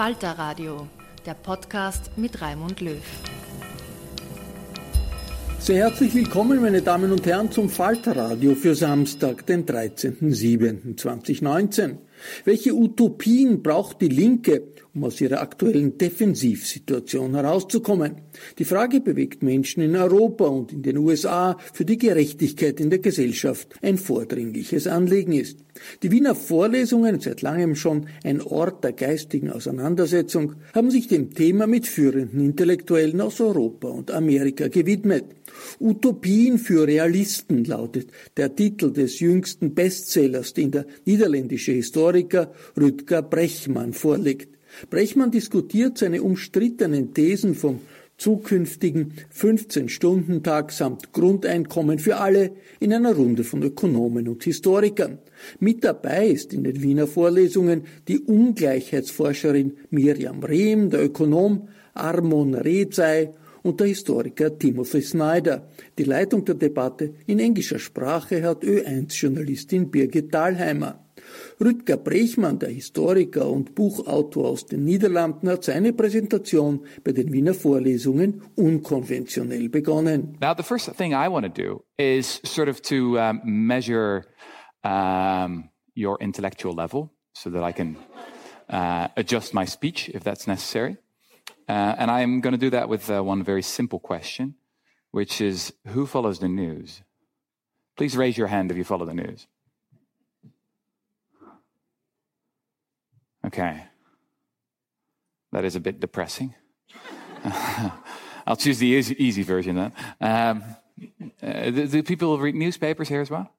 Falter Radio, der Podcast mit Raimund Löw. Sehr herzlich willkommen, meine Damen und Herren, zum Falter Radio für Samstag, den 13.07.2019. Welche Utopien braucht die Linke, um aus ihrer aktuellen Defensivsituation herauszukommen? Die Frage bewegt Menschen in Europa und in den USA, für die Gerechtigkeit in der Gesellschaft ein vordringliches Anliegen ist. Die Wiener Vorlesungen, seit langem schon ein Ort der geistigen Auseinandersetzung, haben sich dem Thema mit führenden Intellektuellen aus Europa und Amerika gewidmet. Utopien für Realisten lautet der Titel des jüngsten Bestsellers, den der niederländische Historiker Rüdger Brechmann vorlegt. Brechmann diskutiert seine umstrittenen Thesen vom zukünftigen 15-Stunden-Tag samt Grundeinkommen für alle in einer Runde von Ökonomen und Historikern. Mit dabei ist in den Wiener Vorlesungen die Ungleichheitsforscherin Miriam Rehm, der Ökonom Armon Rezai und der Historiker Timothy Snyder. Die Leitung der Debatte in englischer Sprache hat Ö1-Journalistin Birgit Dahlheimer. Rutger Bregman, der Historiker und Buchautor aus den Niederlanden, hat seine Präsentation bei den Wiener Vorlesungen unkonventionell begonnen. Now, the first thing I want to do is sort of to um, measure um, your intellectual level so that I can uh, adjust my speech if that's necessary. Uh, and I'm going to do that with uh, one very simple question, which is who follows the news? Please raise your hand if you follow the news. Okay. That is a bit depressing. I'll choose the easy, easy version then. Um, uh, do, do, people read newspapers here as well?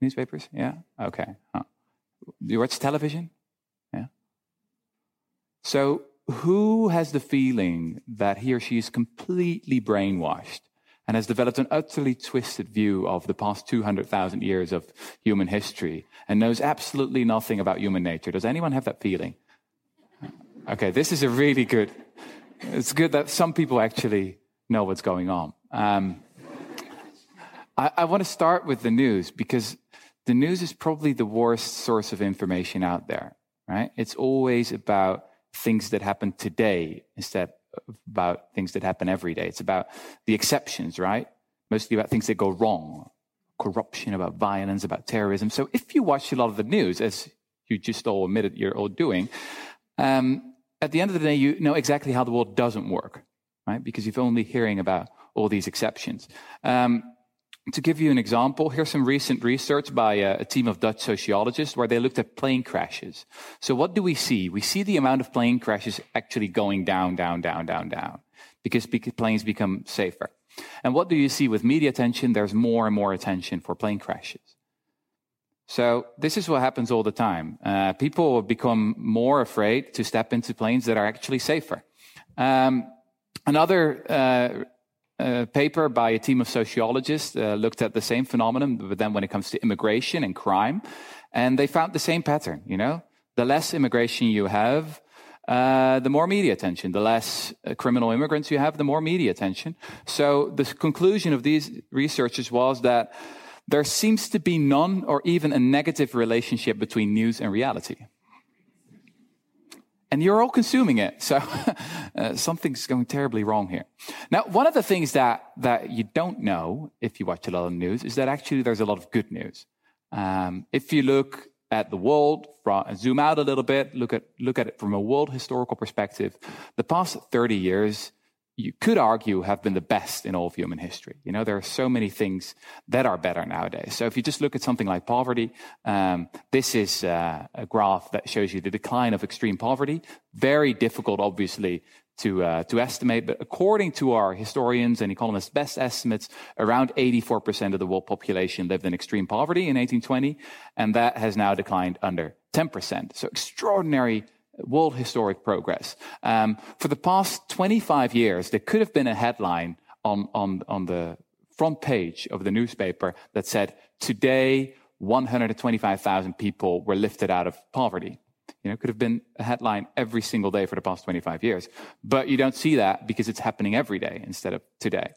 Newspapers? Yeah? Okay. Huh. Do you watch television? Yeah. So, who has the feeling that he or she is completely brainwashed and has developed an utterly twisted view of the past 200,000 years of human history and knows absolutely nothing about human nature. Does anyone have that feeling? Okay, this is a really good. It's good that some people actually know what's going on. Um, I, I want to start with the news because the news is probably the worst source of information out there, right? It's always about things that happen today instead about things that happen every day. It's about the exceptions, right? Mostly about things that go wrong, corruption, about violence, about terrorism. So if you watch a lot of the news, as you just all admitted you're all doing, um, at the end of the day, you know exactly how the world doesn't work, right? Because you're only hearing about all these exceptions. Um, to give you an example, here's some recent research by a, a, team of Dutch sociologists where they looked at plane crashes. So what do we see? We see the amount of plane crashes actually going down, down, down, down, down because planes become safer. And what do you see with media attention? There's more and more attention for plane crashes. So this is what happens all the time. Uh, people become more afraid to step into planes that are actually safer. Um, Another uh, uh, paper by a team of sociologists uh, looked at the same phenomenon, but then when it comes to immigration and crime, and they found the same pattern. You know, the less immigration you have, uh, the more media attention. The less uh, criminal immigrants you have, the more media attention. So the conclusion of these researchers was that there seems to be none or even a negative relationship between news and reality. And you're all consuming it. So uh, something's going terribly wrong here. Now, one of the things that, that you don't know if you watch a lot of news is that actually there's a lot of good news. Um, if you look at the world, from, zoom out a little bit, look at, look at it from a world historical perspective, the past 30 years you could argue have been the best in all of human history. You know, there are so many things that are better nowadays. So if you just look at something like poverty, um, this is uh, a graph that shows you the decline of extreme poverty. Very difficult, obviously, to, uh, to estimate, but according to our historians and economists' best estimates, around 84% of the world population lived in extreme poverty in 1820, and that has now declined under 10%. So extraordinary world historic progress. Um, for the past 25 years, there could have been a headline on, on, on the front page of the newspaper that said, Today, 125,000 people were lifted out of poverty. You know, could have been a headline every single day for the past 25 years. But you don't see that because it's happening every day instead of today.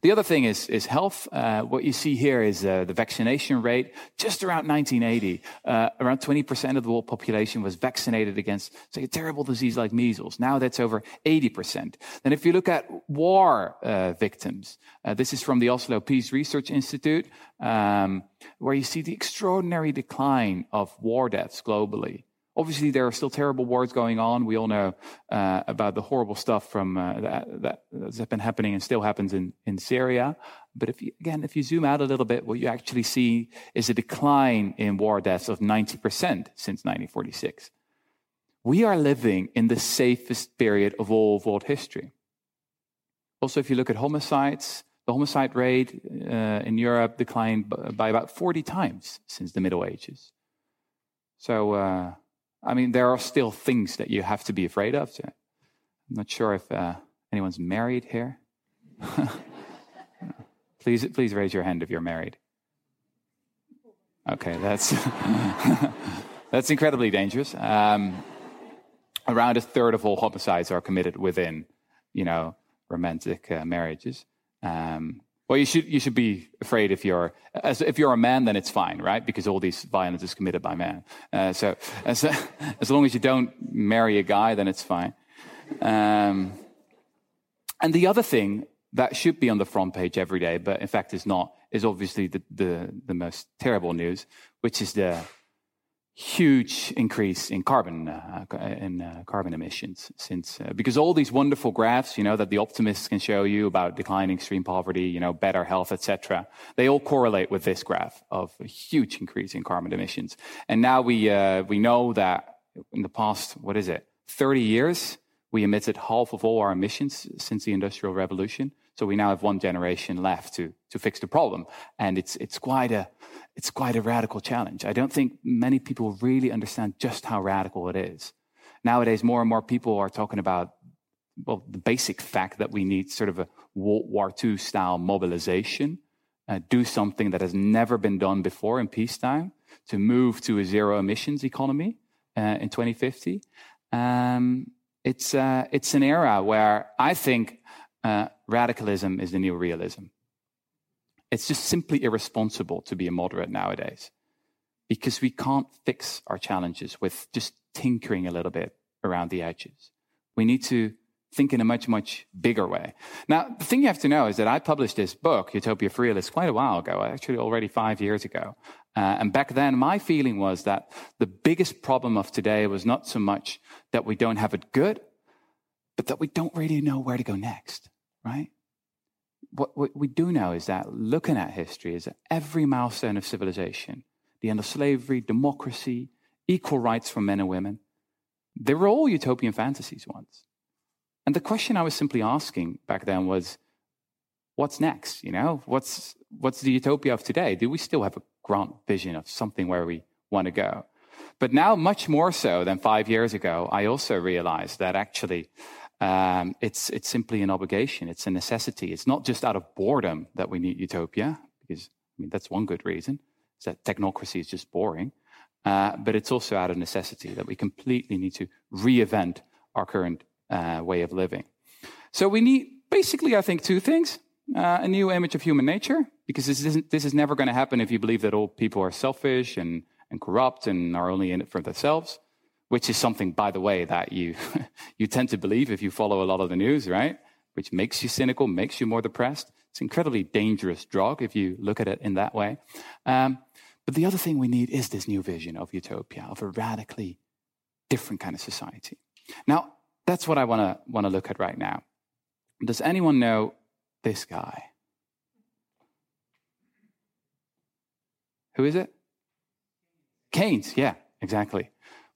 The other thing is, is health. Uh, what you see here is uh, the vaccination rate. Just around 1980, uh, around 20% of the world population was vaccinated against say, a terrible disease like measles. Now that's over 80%. Then if you look at war uh, victims, uh, this is from the Oslo Peace Research Institute, um, where you see the extraordinary decline of war deaths globally. Obviously, there are still terrible wars going on. We all know uh, about the horrible stuff from uh, that, that, that's been happening and still happens in, in Syria. But if you, again, if you zoom out a little bit, what you actually see is a decline in war deaths of 90% since 1946. We are living in the safest period of all of world history. Also, if you look at homicides, the homicide rate uh, in Europe declined by about 40 times since the Middle Ages. So, uh, I mean, there are still things that you have to be afraid of. I'm not sure if uh, anyone's married here. please, please raise your hand if you're married. Okay, that's that's incredibly dangerous. Um, around a third of all homicides are committed within, you know, romantic uh, marriages. Um, well, you should you should be afraid if you're as, if you're a man, then it's fine, right? Because all these violence is committed by men. Uh, so as as long as you don't marry a guy, then it's fine. Um, and the other thing that should be on the front page every day, but in fact is not, is obviously the the, the most terrible news, which is the huge increase in carbon uh, in uh, carbon emissions since uh, because all these wonderful graphs you know that the optimists can show you about declining extreme poverty you know better health etc they all correlate with this graph of a huge increase in carbon emissions. And now we uh, we know that in the past what is it 30 years we emitted half of all our emissions since the industrial revolution. So we now have one generation left to to fix the problem. And it's it's quite a it's quite a radical challenge. I don't think many people really understand just how radical it is. Nowadays, more and more people are talking about well, the basic fact that we need sort of a World War II style mobilization, uh, do something that has never been done before in peacetime to move to a zero emissions economy uh, in 2050. Um, it's, uh, it's an era where I think uh, radicalism is the new realism. It's just simply irresponsible to be a moderate nowadays because we can't fix our challenges with just tinkering a little bit around the edges. We need to think in a much, much bigger way. Now, the thing you have to know is that I published this book, Utopia for Realists, quite a while ago, actually already five years ago. Uh, and back then, my feeling was that the biggest problem of today was not so much that we don't have it good, but that we don't really know where to go next, right? What, we do know is that looking at history is that every milestone of civilization, the end of slavery, democracy, equal rights for men and women, they were all utopian fantasies once. And the question I was simply asking back then was, what's next? You know, what's, what's the utopia of today? Do we still have a grand vision of something where we want to go? But now, much more so than five years ago, I also realized that actually Um, it's, it's simply an obligation, it's a necessity. It's not just out of boredom that we need utopia, because I mean, that's one good reason, is that technocracy is just boring. Uh, but it's also out of necessity that we completely need to reinvent our current uh, way of living. So we need basically, I think, two things. Uh, a new image of human nature, because this, isn't, this is never going to happen if you believe that all people are selfish and, and corrupt and are only in it for themselves which is something, by the way, that you, you tend to believe if you follow a lot of the news, right? Which makes you cynical, makes you more depressed. It's an incredibly dangerous drug if you look at it in that way. Um, but the other thing we need is this new vision of utopia, of a radically different kind of society. Now, that's what I want to want to look at right now. Does anyone know this guy? Who is it? Keynes, yeah, exactly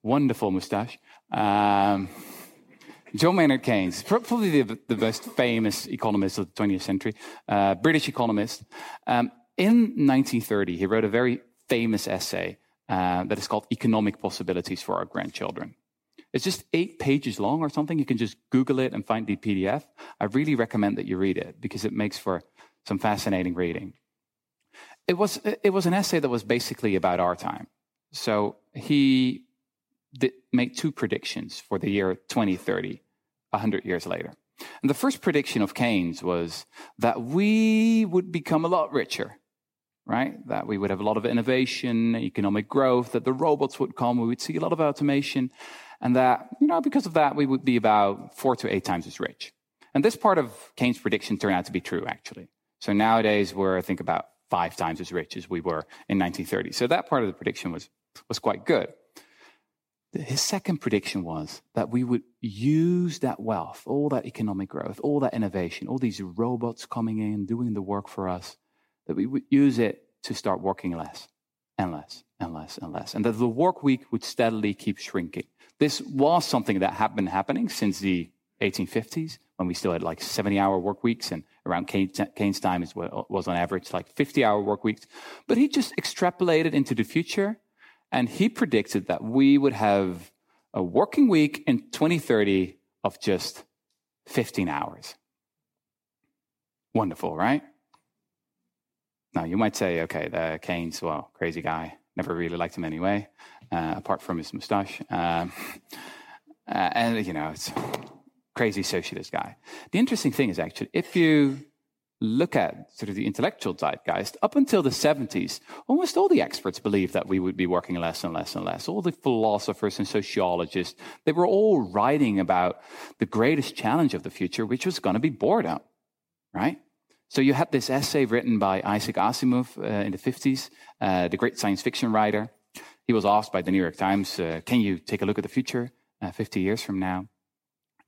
wonderful mustache. Um, John Maynard Keynes, probably the, the, most famous economist of the 20th century, uh, British economist. Um, in 1930, he wrote a very famous essay uh, that is called Economic Possibilities for Our Grandchildren. It's just eight pages long or something. You can just Google it and find the PDF. I really recommend that you read it because it makes for some fascinating reading. It was, it was an essay that was basically about our time. So he make two predictions for the year 2030, 100 years later. And the first prediction of Keynes was that we would become a lot richer, right? That we would have a lot of innovation, economic growth, that the robots would come, we would see a lot of automation, and that, you know, because of that, we would be about four to eight times as rich. And this part of Keynes' prediction turned out to be true, actually. So nowadays, we're, I think, about five times as rich as we were in 1930. So that part of the prediction was, was quite good. His second prediction was that we would use that wealth, all that economic growth, all that innovation, all these robots coming in, doing the work for us, that we would use it to start working less and less and less and less. And that the work week would steadily keep shrinking. This was something that had been happening since the 1850s when we still had like 70 hour work weeks and around Keynes' time it uh, was on average like 50 hour work weeks. But he just extrapolated into the future and he predicted that we would have a working week in 2030 of just 15 hours. Wonderful, right? Now, you might say, okay, the Keynes, well, crazy guy. Never really liked him anyway, uh, apart from his mustache. Um, uh, and, you know, it's crazy socialist guy. The interesting thing is actually, if you look at sort of the intellectual zeitgeist, up until the 70s, almost all the experts believed that we would be working less and less and less. All the philosophers and sociologists, they were all writing about the greatest challenge of the future, which was going to be boredom, right? So you had this essay written by Isaac Asimov uh, in the 50s, uh, the great science fiction writer. He was asked by the New York Times, uh, can you take a look at the future uh, 50 years from now?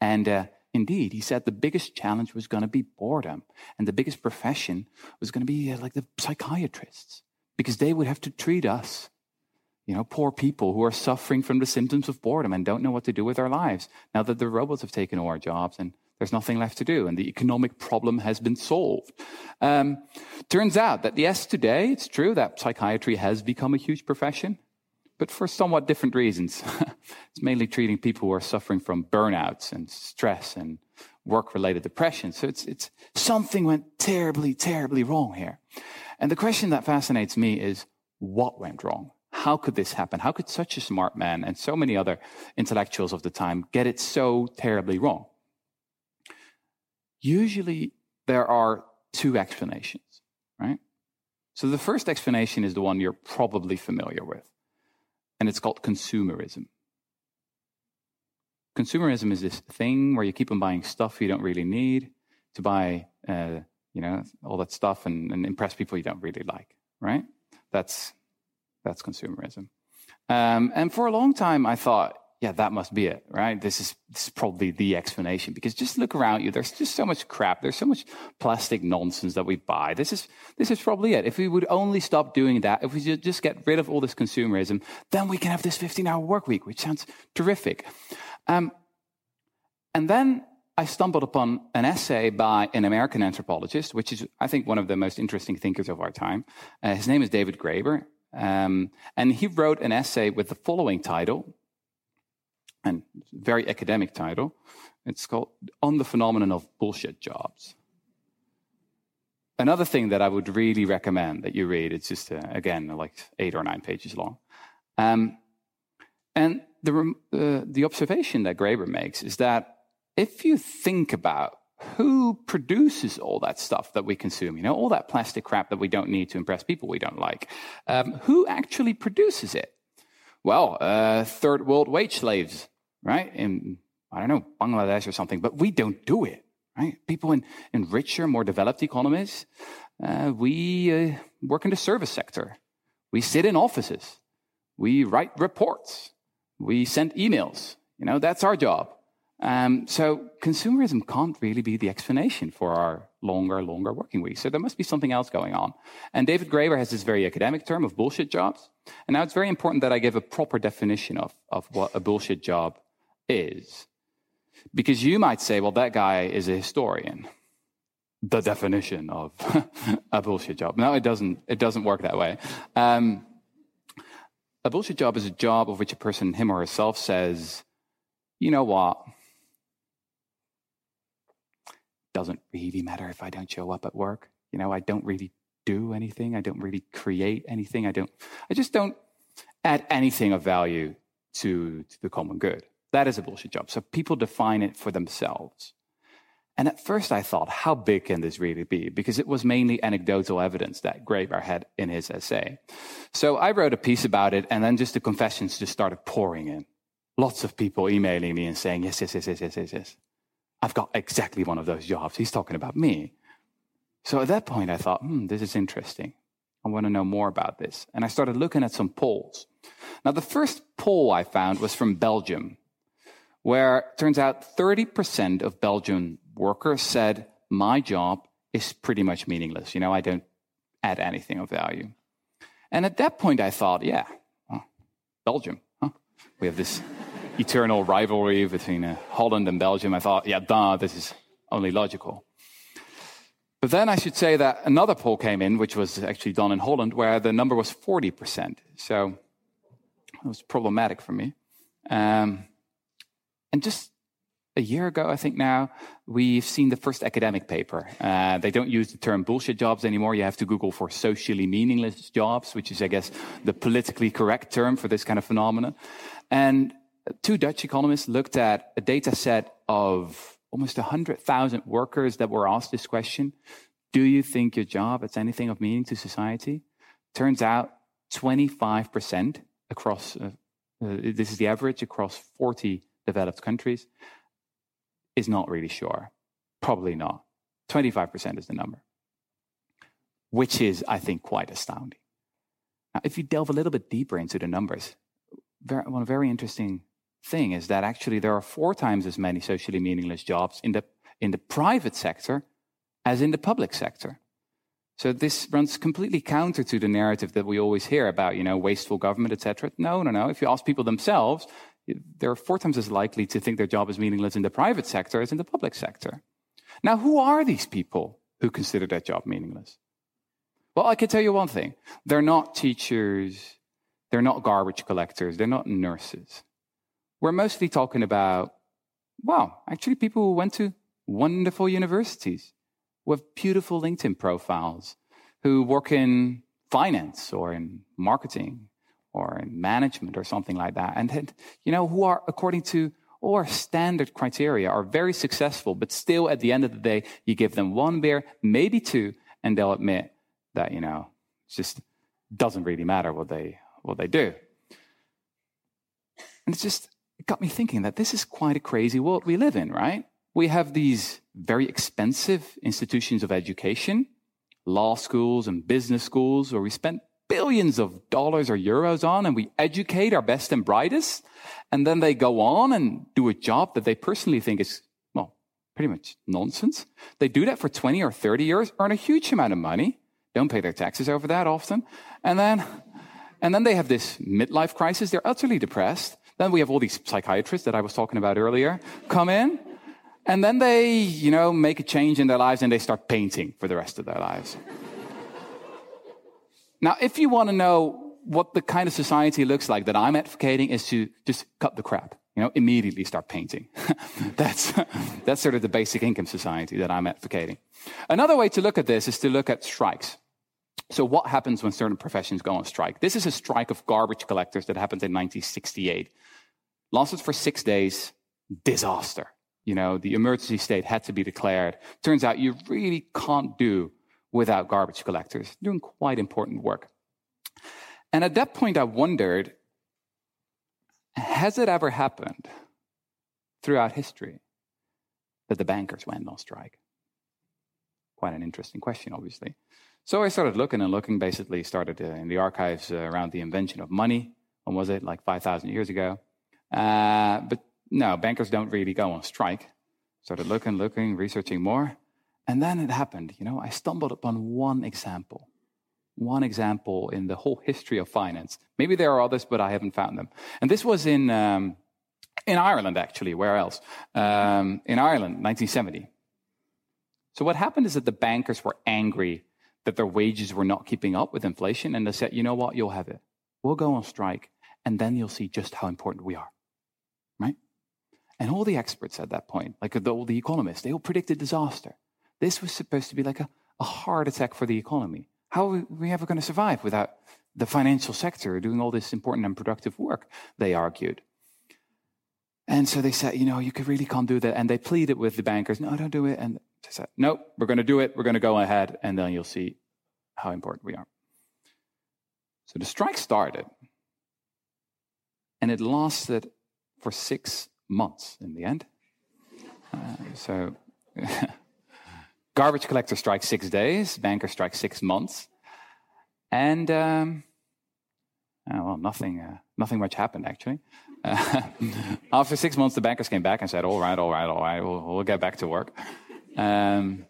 And uh, Indeed, he said the biggest challenge was going to be boredom, and the biggest profession was going to be uh, like the psychiatrists, because they would have to treat us, you know, poor people who are suffering from the symptoms of boredom and don't know what to do with their lives now that the robots have taken our jobs and there's nothing left to do, and the economic problem has been solved. Um, turns out that yes, today it's true that psychiatry has become a huge profession but for somewhat different reasons. it's mainly treating people who are suffering from burnouts and stress and work related depression. So it's, it's something went terribly, terribly wrong here. And the question that fascinates me is what went wrong? How could this happen? How could such a smart man and so many other intellectuals of the time get it so terribly wrong? Usually there are two explanations, right? So the first explanation is the one you're probably familiar with and it's called consumerism. Consumerism is this thing where you keep on buying stuff you don't really need to buy, uh, you know, all that stuff and, and, impress people you don't really like, right? That's that's consumerism. Um, and for a long time, I thought yeah, that must be it, right? This is, this is probably the explanation because just look around you. There's just so much crap. There's so much plastic nonsense that we buy. This is, this is probably it. If we would only stop doing that, if we just get rid of all this consumerism, then we can have this 15 hour work week, which sounds terrific. Um, and then I stumbled upon an essay by an American anthropologist, which is, I think, one of the most interesting thinkers of our time. Uh, his name is David Graeber. Um, and he wrote an essay with the following title and very academic title. It's called On the Phenomenon of Bullshit Jobs. Another thing that I would really recommend that you read, it's just, uh, again, like eight or nine pages long. Um, and the, uh, the observation that Graeber makes is that if you think about who produces all that stuff that we consume, you know, all that plastic crap that we don't need to impress people we don't like, um, who actually produces it? Well, uh, third world wage slaves, right? In, I don't know, Bangladesh or something, but we don't do it, right? People in, in richer, more developed economies, uh, we uh, work in the service sector. We sit in offices. We write reports. We send emails. You know, that's our job. Um, so consumerism can't really be the explanation for our longer, longer working weeks. So there must be something else going on. And David Graeber has this very academic term of bullshit jobs. And now it's very important that I give a proper definition of, of what a bullshit job is. Because you might say, well, that guy is a historian. The definition of a bullshit job. No, it doesn't, it doesn't work that way. Um, a bullshit job is a job of which a person, him or herself, says, you know what? doesn't really matter if I don't show up at work. You know, I don't really do anything. I don't really create anything. I don't, I just don't add anything of value to, to the common good. That is a bullshit job. So people define it for themselves. And at first I thought, how big can this really be? Because it was mainly anecdotal evidence that Graeber had in his essay. So I wrote a piece about it, and then just the confessions just started pouring in. Lots of people emailing me and saying, yes, yes, yes, yes, yes, yes, yes. I've got exactly one of those jobs. He's talking about me. So at that point, I thought, hmm, this is interesting. I want to know more about this. And I started looking at some polls. Now, the first poll I found was from Belgium, where it turns out 30% of Belgian workers said, my job is pretty much meaningless. You know, I don't add anything of value. And at that point, I thought, yeah, well, Belgium, huh? We have this eternal rivalry between uh, Holland and Belgium, I thought, yeah, duh, this is only logical. But then I should say that another poll came in, which was actually done in Holland, where the number was 40%. So it was problematic for me. Um, and just a year ago, I think now, we've seen the first academic paper. Uh, they don't use the term bullshit jobs anymore. You have to Google for socially meaningless jobs, which is, I guess, the politically correct term for this kind of phenomenon. And two Dutch economists looked at a data set of almost 100,000 workers that were asked this question Do you think your job is anything of meaning to society? Turns out 25% across, uh, uh, this is the average across 40 developed countries, is not really sure. Probably not. 25% is the number, which is, I think, quite astounding. Now, if you delve a little bit deeper into the numbers, very, one very interesting thing is that actually there are four times as many socially meaningless jobs in the, in the private sector as in the public sector. So this runs completely counter to the narrative that we always hear about, you know, wasteful government, etc. No, no, no. If you ask people themselves, they're four times as likely to think their job is meaningless in the private sector as in the public sector. Now, who are these people who consider their job meaningless? Well, I can tell you one thing. They're not teachers. They're not garbage collectors. They're not nurses we're mostly talking about, well, actually people who went to wonderful universities with beautiful LinkedIn profiles, who work in finance or in marketing or in management or something like that. And, you know, who are, according to our standard criteria, are very successful, but still at the end of the day, you give them one beer, maybe two, and they'll admit that, you know, it just doesn't really matter what they, what they do. And it's just, it got me thinking that this is quite a crazy world we live in, right? We have these very expensive institutions of education, law schools and business schools, where we spend billions of dollars or euros on and we educate our best and brightest. And then they go on and do a job that they personally think is, well, pretty much nonsense. They do that for 20 or 30 years, earn a huge amount of money, don't pay their taxes over that often. And then, and then they have this midlife crisis. They're utterly depressed. Then we have all these psychiatrists that I was talking about earlier come in, and then they, you know, make a change in their lives and they start painting for the rest of their lives. now, if you want to know what the kind of society looks like that I'm advocating is to just cut the crap. you know, immediately start painting. that's, that's sort of the basic income society that I'm advocating. Another way to look at this is to look at strikes. So what happens when certain professions go on strike? This is a strike of garbage collectors that happened in 1968. Lasted for six days, disaster. You know, the emergency state had to be declared. Turns out you really can't do without garbage collectors doing quite important work. And at that point, I wondered has it ever happened throughout history that the bankers went on strike? Quite an interesting question, obviously. So I started looking and looking, basically started uh, in the archives uh, around the invention of money. When was it? Like 5,000 years ago. Uh, but no, bankers don't really go on strike. Started looking, looking, researching more. And then it happened. You know, I stumbled upon one example. One example in the whole history of finance. Maybe there are others, but I haven't found them. And this was in, um, in Ireland, actually. Where else? Um, in Ireland, 1970. So what happened is that the bankers were angry that their wages were not keeping up with inflation. And they said, you know what? You'll have it. We'll go on strike. And then you'll see just how important we are. And all the experts at that point, like the, all the economists, they all predicted disaster. This was supposed to be like a, a heart attack for the economy. How are we ever going to survive without the financial sector doing all this important and productive work? They argued. And so they said, you know, you could really can't do that. And they pleaded with the bankers, no, don't do it. And they said, no, we're going to do it. We're going to go ahead. And then you'll see how important we are. So the strike started. And it lasted for six months in the end. Uh, so garbage collector strikes six days, banker strikes six months. And, um, uh, well, nothing, uh, nothing much happened actually. Uh, after six months, the bankers came back and said, all right, all right, all right, we'll, we'll get back to work. Um,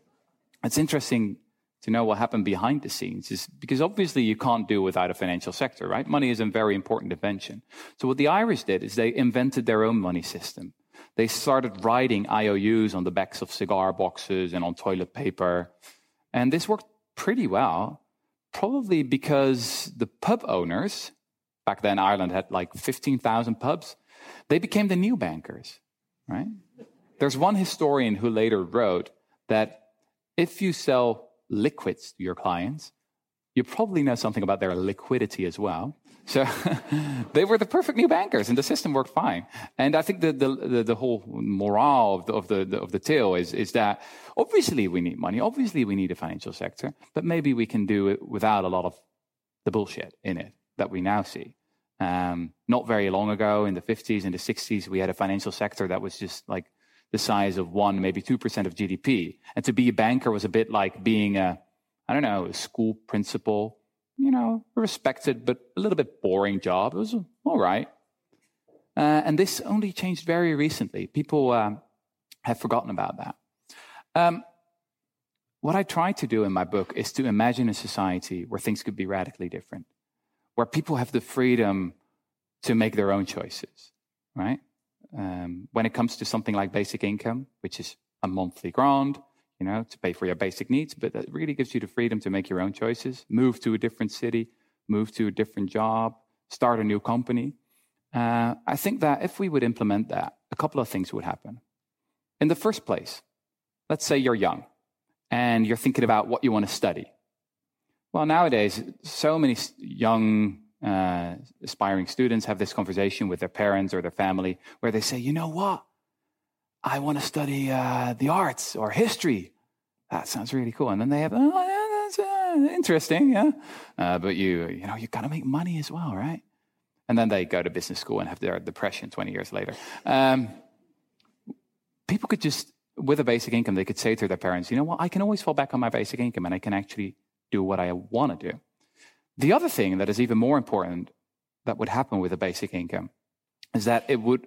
it's interesting to know what happened behind the scenes is because obviously you can't do without a financial sector, right? Money is a very important invention. So what the Irish did is they invented their own money system. They started writing IOUs on the backs of cigar boxes and on toilet paper. And this worked pretty well, probably because the pub owners, back then Ireland had like 15,000 pubs, they became the new bankers, right? There's one historian who later wrote that if you sell liquids your clients, you probably know something about their liquidity as well. So they were the perfect new bankers, and the system worked fine. And I think the the, the, whole morale of the, of the of the tale is is that obviously we need money, obviously we need a financial sector, but maybe we can do it without a lot of the bullshit in it that we now see. Um, not very long ago, in the 50s and the 60s, we had a financial sector that was just like the size of one, maybe 2% of GDP. And to be a banker was a bit like being a, I don't know, a school principal, you know, a respected but a little bit boring job. It was all right. Uh, and this only changed very recently. People um, have forgotten about that. Um, what I try to do in my book is to imagine a society where things could be radically different, where people have the freedom to make their own choices, right? Um, when it comes to something like basic income, which is a monthly grant, you know, to pay for your basic needs, but that really gives you the freedom to make your own choices, move to a different city, move to a different job, start a new company. Uh, I think that if we would implement that, a couple of things would happen. In the first place, let's say you're young and you're thinking about what you want to study. Well, nowadays, so many young uh, aspiring students have this conversation with their parents or their family where they say, you know what? I want to study uh, the arts or history. That sounds really cool. And then they have, oh, yeah, that's uh, interesting, yeah. Uh, but you, you know, you got to make money as well, right? And then they go to business school and have their depression 20 years later. Um, people could just, with a basic income, they could say to their parents, you know what? I can always fall back on my basic income and I can actually do what I want to do. The other thing that is even more important that would happen with a basic income is that it would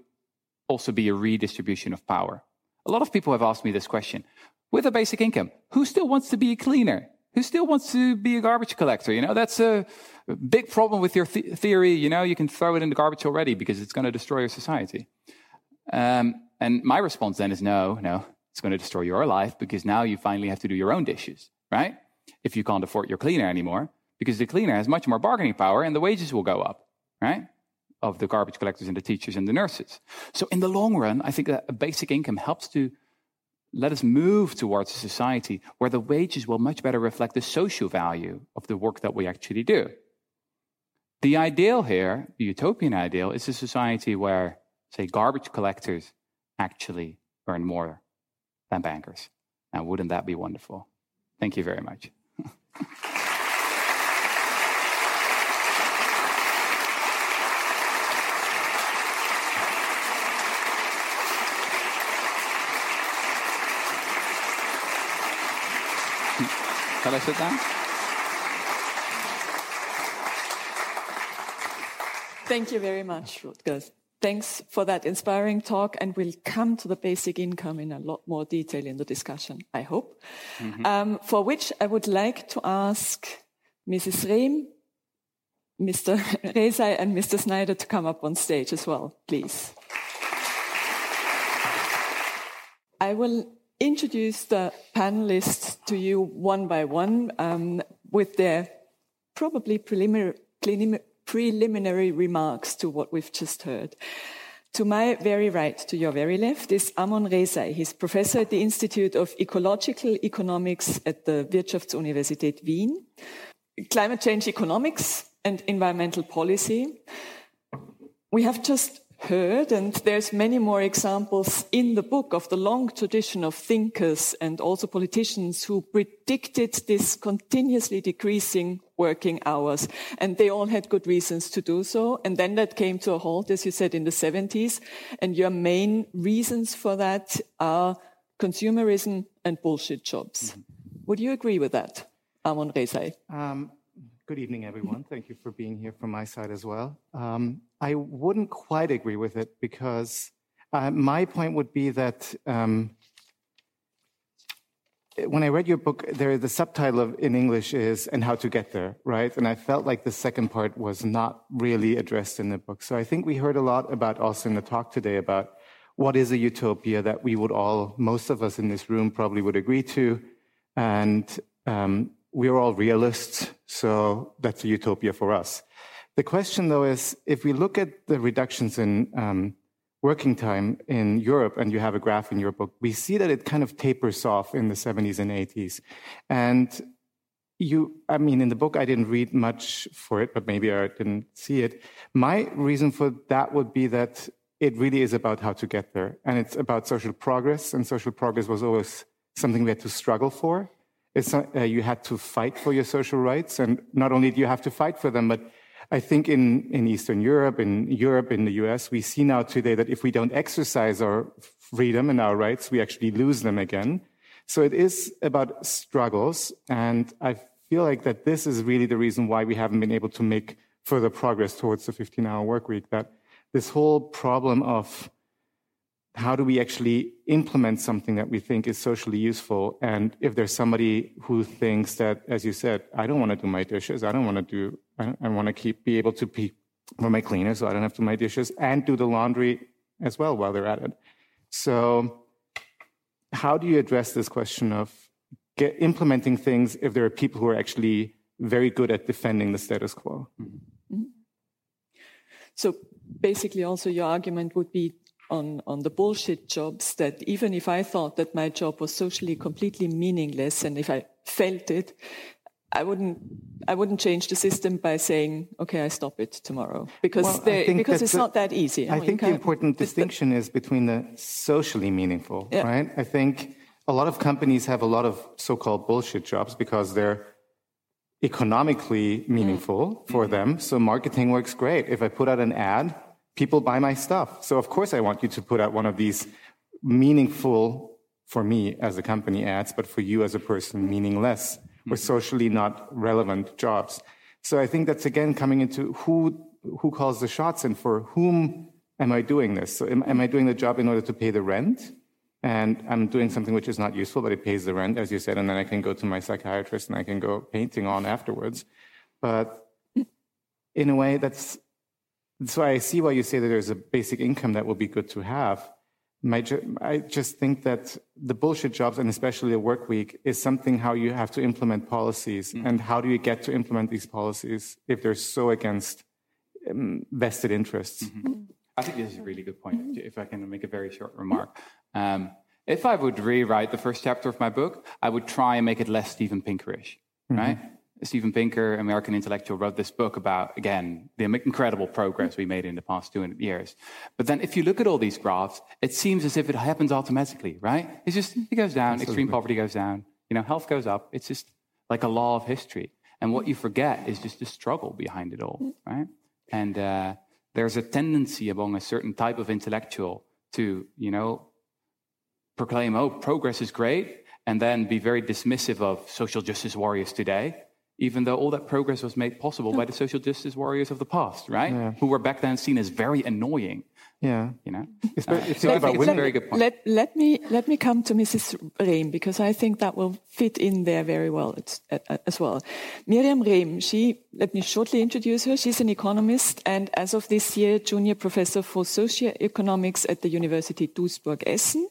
also be a redistribution of power. A lot of people have asked me this question. With a basic income, who still wants to be a cleaner? Who still wants to be a garbage collector? You know, that's a big problem with your th- theory. You know, you can throw it in the garbage already because it's going to destroy your society. Um, and my response then is no, no, it's going to destroy your life because now you finally have to do your own dishes, right? If you can't afford your cleaner anymore, because the cleaner has much more bargaining power and the wages will go up, right? of the garbage collectors and the teachers and the nurses. So in the long run, I think that a basic income helps to let us move towards a society where the wages will much better reflect the social value of the work that we actually do. The ideal here, the utopian ideal, is a society where, say, garbage collectors actually earn more than bankers. And wouldn't that be wonderful? Thank you very much. Shall I sit down? Thank you very much, Rutger. Thanks for that inspiring talk, and we'll come to the basic income in a lot more detail in the discussion, I hope. Mm-hmm. Um, for which I would like to ask Mrs. Rehm, Mr. Rezai, and Mr. Snyder to come up on stage as well, please. I will introduce the panelists to you one by one um, with their probably preliminary, preliminary remarks to what we've just heard. To my very right, to your very left, is Armon Rezai. He's professor at the Institute of Ecological Economics at the Wirtschaftsuniversität Wien. Climate change economics and environmental policy. We have just heard, and there's many more examples in the book of the long tradition of thinkers and also politicians who predicted this continuously decreasing working hours. And they all had good reasons to do so. And then that came to a halt, as you said, in the 70s. And your main reasons for that are consumerism and bullshit jobs. Mm-hmm. Would you agree with that, Armon Rezai? Um, Good evening, everyone. Thank you for being here from my side as well. Um, I wouldn't quite agree with it because uh, my point would be that um, when I read your book, there the subtitle of, in English is "and how to get there," right? And I felt like the second part was not really addressed in the book. So I think we heard a lot about also in the talk today about what is a utopia that we would all, most of us in this room, probably would agree to, and um, we're all realists, so that's a utopia for us. The question, though, is if we look at the reductions in um, working time in Europe, and you have a graph in your book, we see that it kind of tapers off in the 70s and 80s. And you, I mean, in the book, I didn't read much for it, but maybe I didn't see it. My reason for that would be that it really is about how to get there. And it's about social progress, and social progress was always something we had to struggle for. It's uh, you had to fight for your social rights, and not only do you have to fight for them, but I think in, in Eastern Europe, in Europe, in the US, we see now today that if we don't exercise our freedom and our rights, we actually lose them again. So it is about struggles, and I feel like that this is really the reason why we haven't been able to make further progress towards the 15-hour work week. That this whole problem of how do we actually implement something that we think is socially useful? And if there's somebody who thinks that, as you said, I don't want to do my dishes, I don't want to do, I, I want to keep be able to be for my cleaner, so I don't have to do my dishes and do the laundry as well while they're at it. So, how do you address this question of get, implementing things if there are people who are actually very good at defending the status quo? Mm-hmm. So basically, also your argument would be on, on the bullshit jobs that even if I thought that my job was socially completely meaningless and if I felt it, I wouldn't, I wouldn't change the system by saying, okay, I stop it tomorrow because, well, they, because it's a, not that easy. I, I think the important distinction the, is between the socially meaningful, yeah. right? I think a lot of companies have a lot of so-called bullshit jobs because they're economically meaningful mm. for mm-hmm. them. So marketing works great. If I put out an ad, people buy my stuff. So of course I want you to put out one of these meaningful for me as a company ads, but for you as a person, meaningless or mm-hmm. socially not relevant jobs. So I think that's again coming into who, who calls the shots and for whom am I doing this? So am, am I doing the job in order to pay the rent? And I'm doing something which is not useful, but it pays the rent, as you said, and then I can go to my psychiatrist and I can go painting on afterwards. But in a way, that's why I see why you say that there's a basic income that will be good to have. I just think that the bullshit jobs and especially the work week is something how you have to implement policies. Mm. And how do you get to implement these policies if they're so against um, vested interests. Mm-hmm. I think this is a really good point. If I can make a very short remark. Um, if I would rewrite the first chapter of my book, I would try and make it less Steven Pinkerish, mm-hmm. right? Steven Pinker, American intellectual, wrote this book about, again, the incredible progress we made in the past 200 years. But then if you look at all these graphs, it seems as if it happens automatically, right? It's just, it goes down, Absolutely. extreme poverty goes down, you know, health goes up. It's just like a law of history. And what you forget is just the struggle behind it all, right? And uh, there's a tendency among a certain type of intellectual to, you know, proclaim, oh, progress is great, and then be very dismissive of social justice warriors today even though all that progress was made possible by the social justice warriors of the past, right? Yeah. Who were back then seen as very annoying. Yeah. You know? It's, uh, it's let, about women. Very good point. Let, let, me, let me come to Mrs. Rehm, because I think that will fit in there very well as well. Miriam Rehm, she, let me shortly introduce her. She's an economist and as of this year, junior professor for socioeconomics at the University Duisburg-Essen.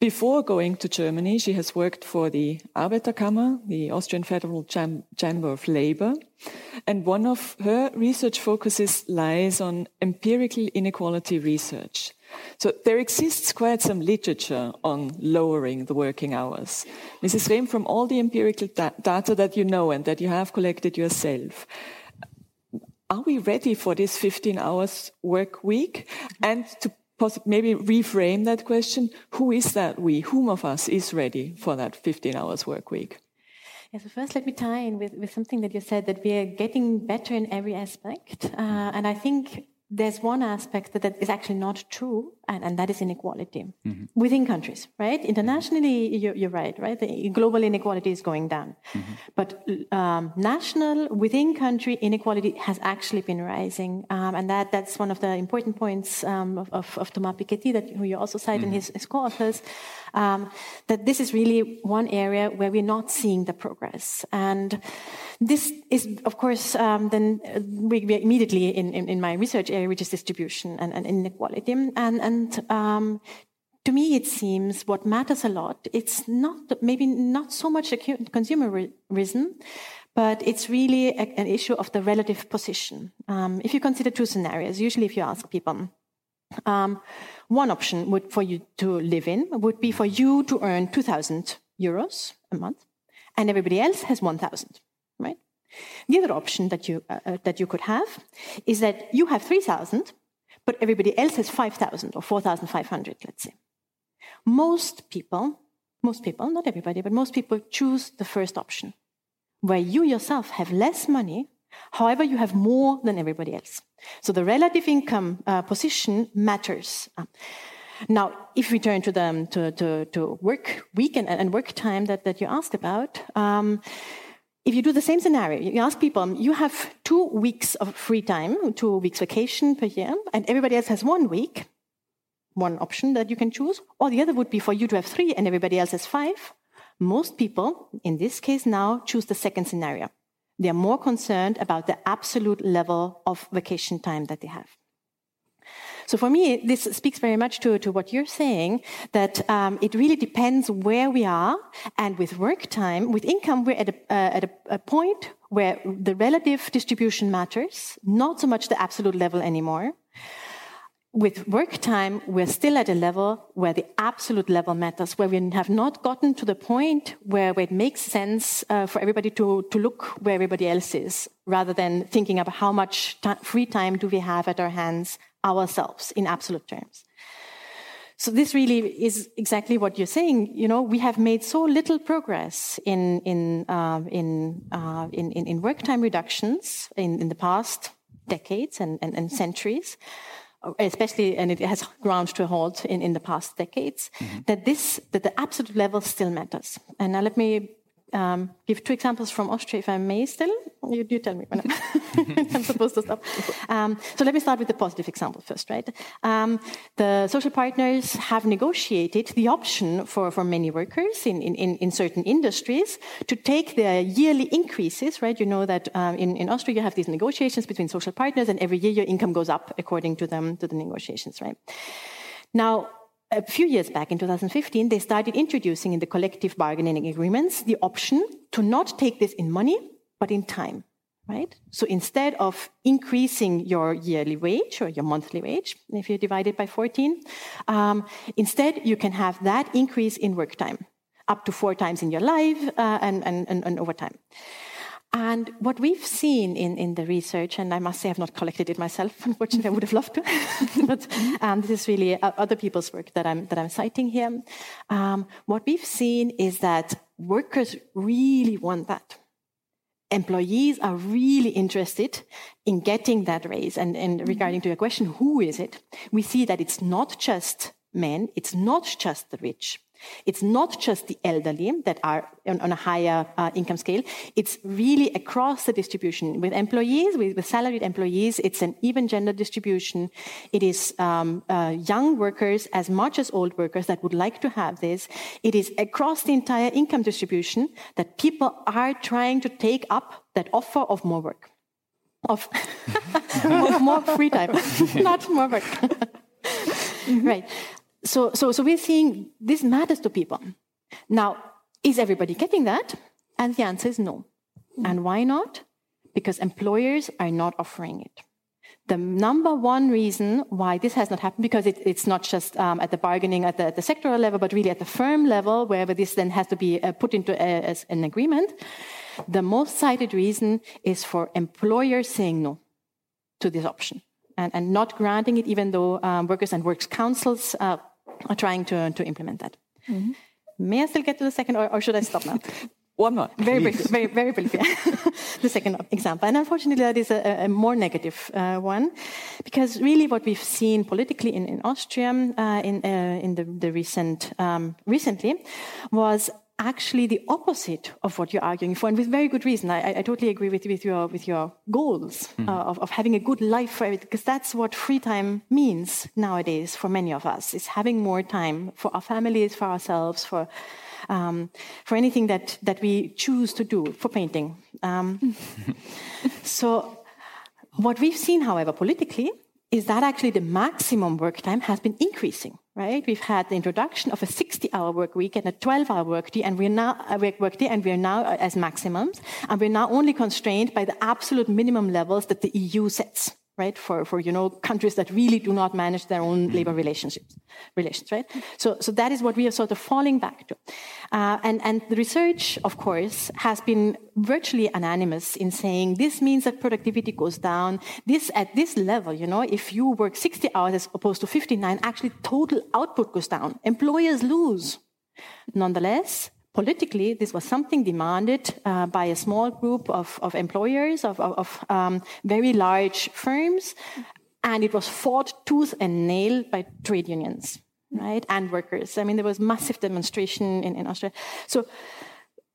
Before going to Germany, she has worked for the Arbeiterkammer, the Austrian Federal Cham Chamber of Labor, and one of her research focuses lies on empirical inequality research. So there exists quite some literature on lowering the working hours. Mrs. Rehm, from all the empirical da data that you know and that you have collected yourself, are we ready for this 15 hours work week? And to maybe reframe that question. Who is that we? Whom of us is ready for that 15 hours work week? Yeah, so first let me tie in with, with something that you said that we are getting better in every aspect. Uh, and I think there's one aspect that, that is actually not true, and, and that is inequality mm-hmm. within countries, right? Internationally, you're, you're, right, right? The global inequality is going down. Mm-hmm. But um, national, within country, inequality has actually been rising. Um, and that, that's one of the important points um, of, of, of, Thomas Piketty, that, who you also cite mm-hmm. in his, his co-authors, um, that this is really one area where we're not seeing the progress. And this is, of course, um, then uh, we, we immediately in, in, in, my research area, which is distribution and, and inequality. And, and um, to me, it seems what matters a lot, it's not, maybe not so much a consumerism, but it's really a, an issue of the relative position. Um, if you consider two scenarios, usually if you ask people, um, one option would for you to live in would be for you to earn 2,000 euros a month, and everybody else has 1,000 right? The other option that you, uh, uh, that you could have is that you have 3,000, but everybody else has 5,000 or 4,500, let's say. Most people, most people, not everybody, but most people choose the first option, where you yourself have less money, however, you have more than everybody else. So the relative income uh, position matters. Now, if we turn to the to, to, to work week and, and, work time that, that you asked about, um, if you do the same scenario, you ask people, um, you have two weeks of free time, two weeks vacation per year, and everybody else has one week, one option that you can choose, or the other would be for you to have three and everybody else has five. Most people, in this case now, choose the second scenario. They are more concerned about the absolute level of vacation time that they have. So for me, this speaks very much to, to what you're saying, that um, it really depends where we are. And with work time, with income, we're at a, uh, at a, a point where the relative distribution matters, not so much the absolute level anymore with work time, we're still at a level where the absolute level matters, where we have not gotten to the point where, where it makes sense uh, for everybody to, to look where everybody else is, rather than thinking about how much free time do we have at our hands ourselves in absolute terms. So this really is exactly what you're saying. You know, we have made so little progress in in uh, in, uh, in, in, in work time reductions in, in the past decades and, and, and, centuries, especially, and it has ground to a halt in, in the past decades. Mm-hmm. That this that the absolute level still matters. And now let me um, give two examples from Austria, if I may still. You, you tell me when I'm supposed to stop. Um, so let me start with the positive example first, right? Um, the social partners have negotiated the option for, for many workers in, in, in certain industries to take their yearly increases, right? You know that um, in, in Austria you have these negotiations between social partners and every year your income goes up according to them, to the negotiations, right? Now, a few years back in 2015, they started introducing in the collective bargaining agreements the option to not take this in money, but in time. right? So instead of increasing your yearly wage or your monthly wage, if you divide it by 14, um, instead you can have that increase in work time up to four times in your life uh, and, and, and, and over time. And what we've seen in, in the research, and I must say I've not collected it myself, unfortunately, I would have loved to, but um, this is really uh, other people's work that I'm, that I'm citing here. Um, what we've seen is that workers really want that. Employees are really interested in getting that raise. And, and regarding to your question, who is it? We see that it's not just men, it's not just the rich. It's not just the elderly that are on, on a higher uh, income scale. It's really across the distribution. With employees, with, with salaried employees, it's an even gender distribution. It is um, uh, young workers as much as old workers that would like to have this. It is across the entire income distribution that people are trying to take up that offer of more work, of, of more free time, not more work. right. So, so, so we're seeing this matters to people. Now, is everybody getting that? And the answer is no. And why not? Because employers are not offering it. The number one reason why this has not happened, because it, it's not just um, at the bargaining at the, at the, sectoral level, but really at the firm level, wherever this then has to be uh, put into a, as an agreement. The most cited reason is for employers saying no to this option and, and not granting it, even though um, workers and works councils uh, are trying to, to implement that. Mm-hmm. May I still get to the second, or, or should I stop now? One more. Very briefly, very, very briefly. the second example. And unfortunately, that is a, a more negative uh, one, because really what we've seen politically in, in Austria uh, in, uh, in the, the recent, um, recently was actually the opposite of what you're arguing for, and with very good reason. I, I totally agree with, with, your, with your goals mm. uh, of, of having a good life for everything, because that's what free time means nowadays for many of us, is having more time for our families, for ourselves, for, um, for anything that, that we choose to do, for painting. Um, so what we've seen, however, politically, is that actually the maximum work time has been increasing right? We've had the introduction of a 60-hour work week and a 12-hour work day, and we're now a work day, and we're now uh, as maximums, and we're now only constrained by the absolute minimum levels that the EU sets right? For, for, you know, countries that really do not manage their own mm-hmm. labor relationships, relations, right? So, so that is what we are sort of falling back to. Uh, and, and the research, of course, has been virtually unanimous in saying this means that productivity goes down. This, at this level, you know, if you work 60 hours as opposed to 59, actually total output goes down. Employers lose. Nonetheless, politically, this was something demanded uh, by a small group of, of employers, of, of, of um, very large firms, and it was fought tooth and nail by trade unions, right, and workers. I mean, there was massive demonstration in, in Austria. So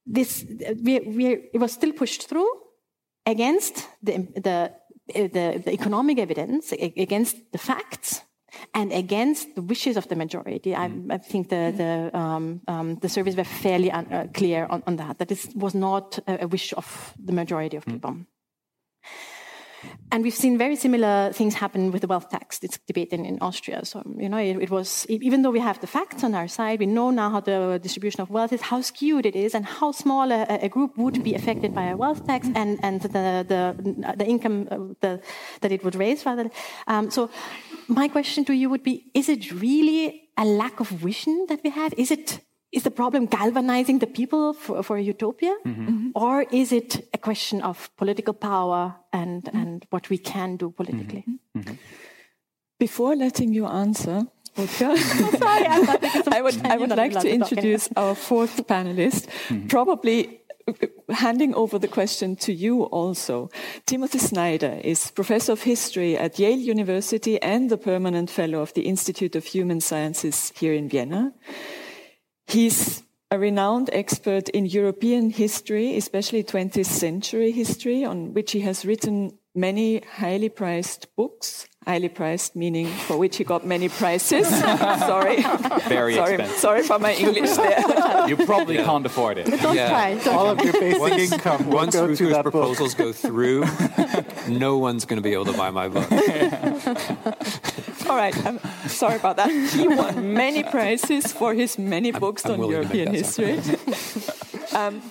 this, we, we, it was still pushed through against the, the, the, the economic evidence, against the facts, and against the wishes of the majority. I, mm. I think the the, um, um, the surveys were fairly un, uh, clear on, on, that. That this was not a, a, wish of the majority of mm. people. And we've seen very similar things happen with the wealth tax this debate in, in Austria. So, you know, it, it, was, even though we have the facts on our side, we know now how the distribution of wealth is, how skewed it is, and how small a, a group would be affected by a wealth tax and, and the, the, the income uh, the, that it would raise, rather. Um, so, my question to you would be is it really a lack of vision that we have? Is it is the problem galvanizing the people for, for a utopia? Mm-hmm. Mm-hmm. Or is it a question of political power and, mm-hmm. and what we can do politically? Mm-hmm. Mm-hmm. Before letting you answer, Sorry, I would, I would like to introduce our fourth panelist, mm-hmm. probably handing over the question to you also. Timothy Snyder is professor of history at Yale University and the permanent fellow of the Institute of Human Sciences here in Vienna. He's a renowned expert in European history, especially 20th century history, on which he has written many highly priced books. Highly priced, meaning for which he got many prizes. sorry. Very sorry, expensive. Sorry for my English there. you probably can't afford it. Don't yeah. try. Don't All of your basic once, income Once go Rutger's proposals go through, no one's going to be able to buy my book. All right, I'm sorry about that. He won many prizes for his many books I'm, I'm on European history. um,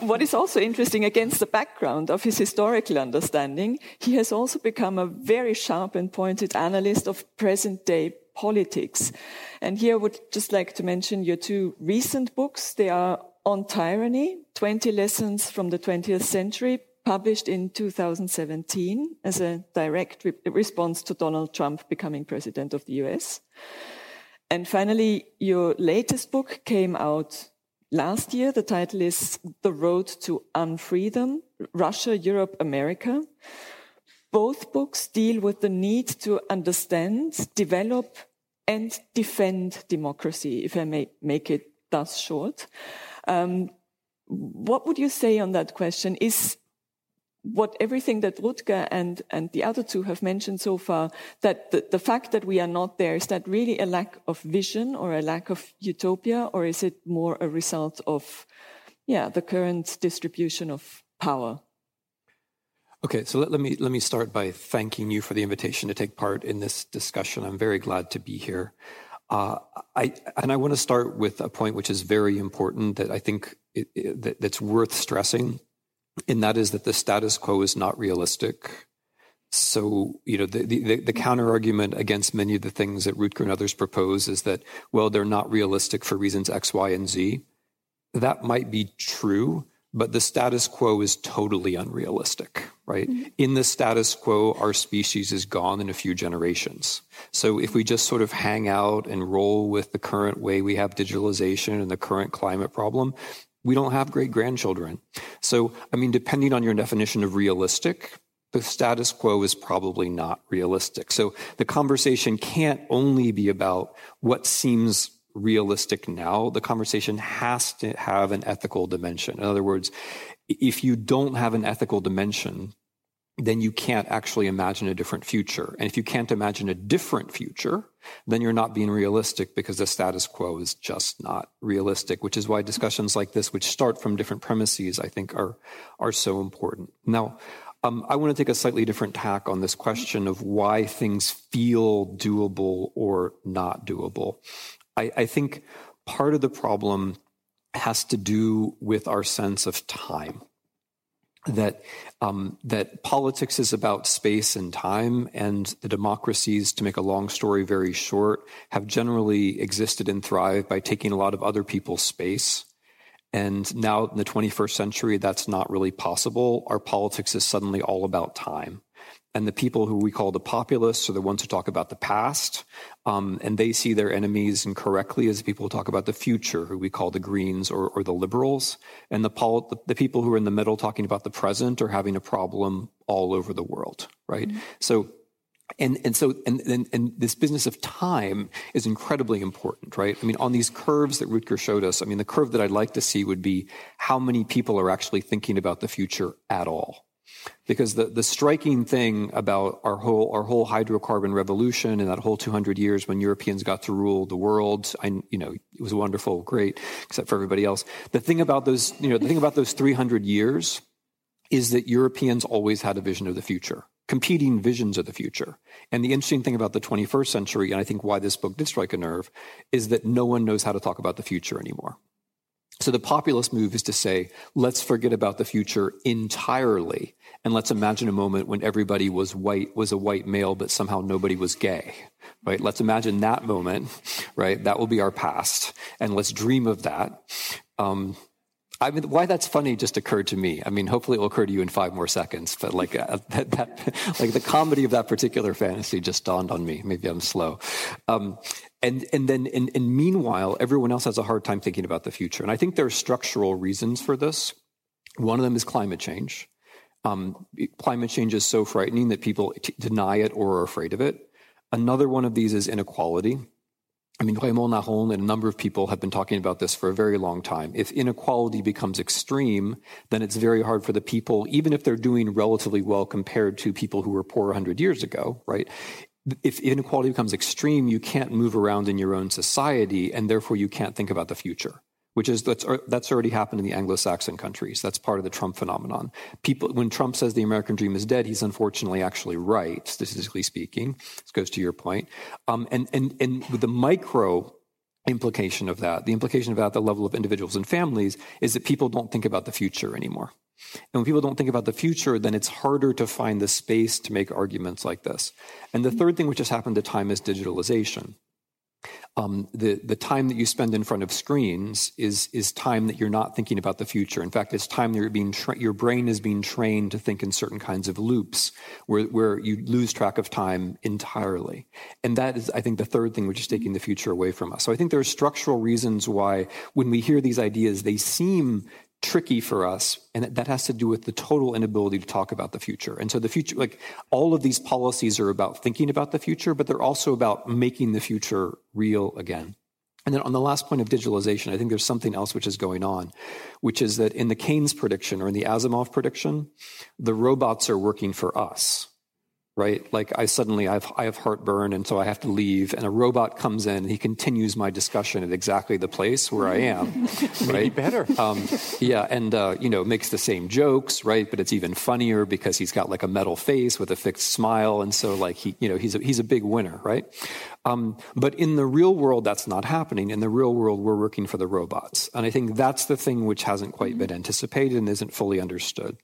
what is also interesting, against the background of his historical understanding, he has also become a very sharp and pointed analyst of present day politics. And here I would just like to mention your two recent books. They are On Tyranny, 20 Lessons from the 20th Century, published in 2017 as a direct re response to Donald Trump becoming president of the US. And finally, your latest book came out last year. The title is The Road to Unfreedom, Russia, Europe, America. Both books deal with the need to understand, develop, and defend democracy, if I may make it thus short. Um, what would you say on that question? Is what everything that Rutger and, and the other two have mentioned so far, that the, the fact that we are not there, is that really a lack of vision or a lack of utopia, or is it more a result of, yeah, the current distribution of power? Okay, so let, let, me let me start by thanking you for the invitation to take part in this discussion. I'm very glad to be here. Uh, I and I want to start with a point which is very important that I think it, it, that, that's worth stressing and that is that the status quo is not realistic. So, you know, the, the, the counter argument against many of the things that Rutger and others propose is that, well, they're not realistic for reasons X, Y, and Z. That might be true, but the status quo is totally unrealistic, right? Mm-hmm. In the status quo, our species is gone in a few generations. So if we just sort of hang out and roll with the current way we have digitalization and the current climate problem, we don't have great grandchildren. So, I mean, depending on your definition of realistic, the status quo is probably not realistic. So the conversation can't only be about what seems realistic now. The conversation has to have an ethical dimension. In other words, if you don't have an ethical dimension, then you can't actually imagine a different future. And if you can't imagine a different future, then you're not being realistic because the status quo is just not realistic, which is why discussions like this, which start from different premises, I think are, are so important. Now, um, I want to take a slightly different tack on this question of why things feel doable or not doable. I, I think part of the problem has to do with our sense of time that um, that politics is about space and time, and the democracies, to make a long story very short, have generally existed and thrived by taking a lot of other people's space. And now in the 21st century, that's not really possible. Our politics is suddenly all about time and the people who we call the populists are the ones who talk about the past, um, and they see their enemies incorrectly as people who talk about the future, who we call the Greens or, or the liberals, and the, pol- the, the, people who are in the middle talking about the present are having a problem all over the world, right? Mm-hmm. So. And and so and, and and this business of time is incredibly important, right? I mean, on these curves that Rutger showed us, I mean, the curve that I'd like to see would be how many people are actually thinking about the future at all, because the, the striking thing about our whole our whole hydrocarbon revolution and that whole 200 years when Europeans got to rule the world, I you know it was wonderful, great, except for everybody else. The thing about those you know the thing about those 300 years is that Europeans always had a vision of the future, competing visions of the future. And the interesting thing about the 21st century, and I think why this book did strike a nerve, is that no one knows how to talk about the future anymore. So the populist move is to say, let's forget about the future entirely and let's imagine a moment when everybody was white, was a white male, but somehow nobody was gay, right? Let's imagine that moment, right? That will be our past. And let's dream of that. Um, I mean, why that's funny just occurred to me. I mean, hopefully it will occur to you in five more seconds. But like uh, that, that, like the comedy of that particular fantasy just dawned on me. Maybe I'm slow. Um, and and then and, and meanwhile, everyone else has a hard time thinking about the future. And I think there are structural reasons for this. One of them is climate change. Um, climate change is so frightening that people t- deny it or are afraid of it. Another one of these is inequality. I mean, Raymond Aron and a number of people have been talking about this for a very long time. If inequality becomes extreme, then it's very hard for the people, even if they're doing relatively well compared to people who were poor 100 years ago, right? If inequality becomes extreme, you can't move around in your own society, and therefore you can't think about the future which is that's that's already happened in the Anglo-Saxon countries. That's part of the Trump phenomenon. People, when Trump says the American dream is dead, he's unfortunately actually right, statistically speaking. This goes to your point. Um, and and and with the micro implication of that, the implication of that at the level of individuals and families, is that people don't think about the future anymore. And when people don't think about the future, then it's harder to find the space to make arguments like this. And the third thing which has happened to time is digitalization. Um, the, the time that you spend in front of screens is, is time that you're not thinking about the future. In fact, it's time that you're being tra- your brain is being trained to think in certain kinds of loops where, where you lose track of time entirely. And that is, I think, the third thing which is taking the future away from us. So I think there are structural reasons why when we hear these ideas, they seem tricky for us and that has to do with the total inability to talk about the future. And so the future like all of these policies are about thinking about the future but they're also about making the future real again. And then on the last point of digitalization i think there's something else which is going on which is that in the keynes prediction or in the asimov prediction the robots are working for us right? Like I suddenly I have, I have heartburn and so I have to leave and a robot comes in and he continues my discussion at exactly the place where I am, right? better. Um, yeah, and uh, you know makes the same jokes, right? But it's even funnier because he's got like a metal face with a fixed smile, and so like he, you know, he's a, he's a big winner, right? Um, but in the real world, that's not happening. In the real world, we're working for the robots, and I think that's the thing which hasn't quite been anticipated and isn't fully understood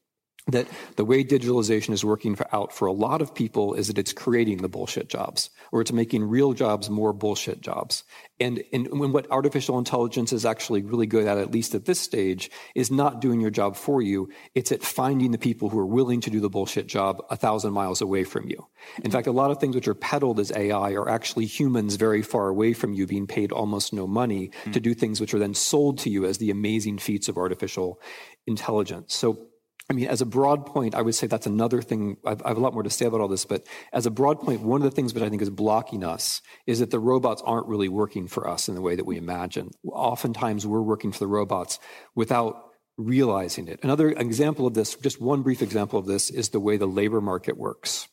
that the way digitalization is working for, out for a lot of people is that it's creating the bullshit jobs or it's making real jobs more bullshit jobs. And, and when what artificial intelligence is actually really good at, at least at this stage, is not doing your job for you. It's at finding the people who are willing to do the bullshit job a thousand miles away from you. In fact, a lot of things which are peddled as AI are actually humans very far away from you being paid almost no money mm. to do things which are then sold to you as the amazing feats of artificial intelligence. So I mean, as a broad point, I would say that's another thing. I've, I have a lot more to say about all this, but as a broad point, one of the things which I think is blocking us is that the robots aren't really working for us in the way that we imagine. Oftentimes, we're working for the robots without realizing it. Another example of this, just one brief example of this, is the way the labor market works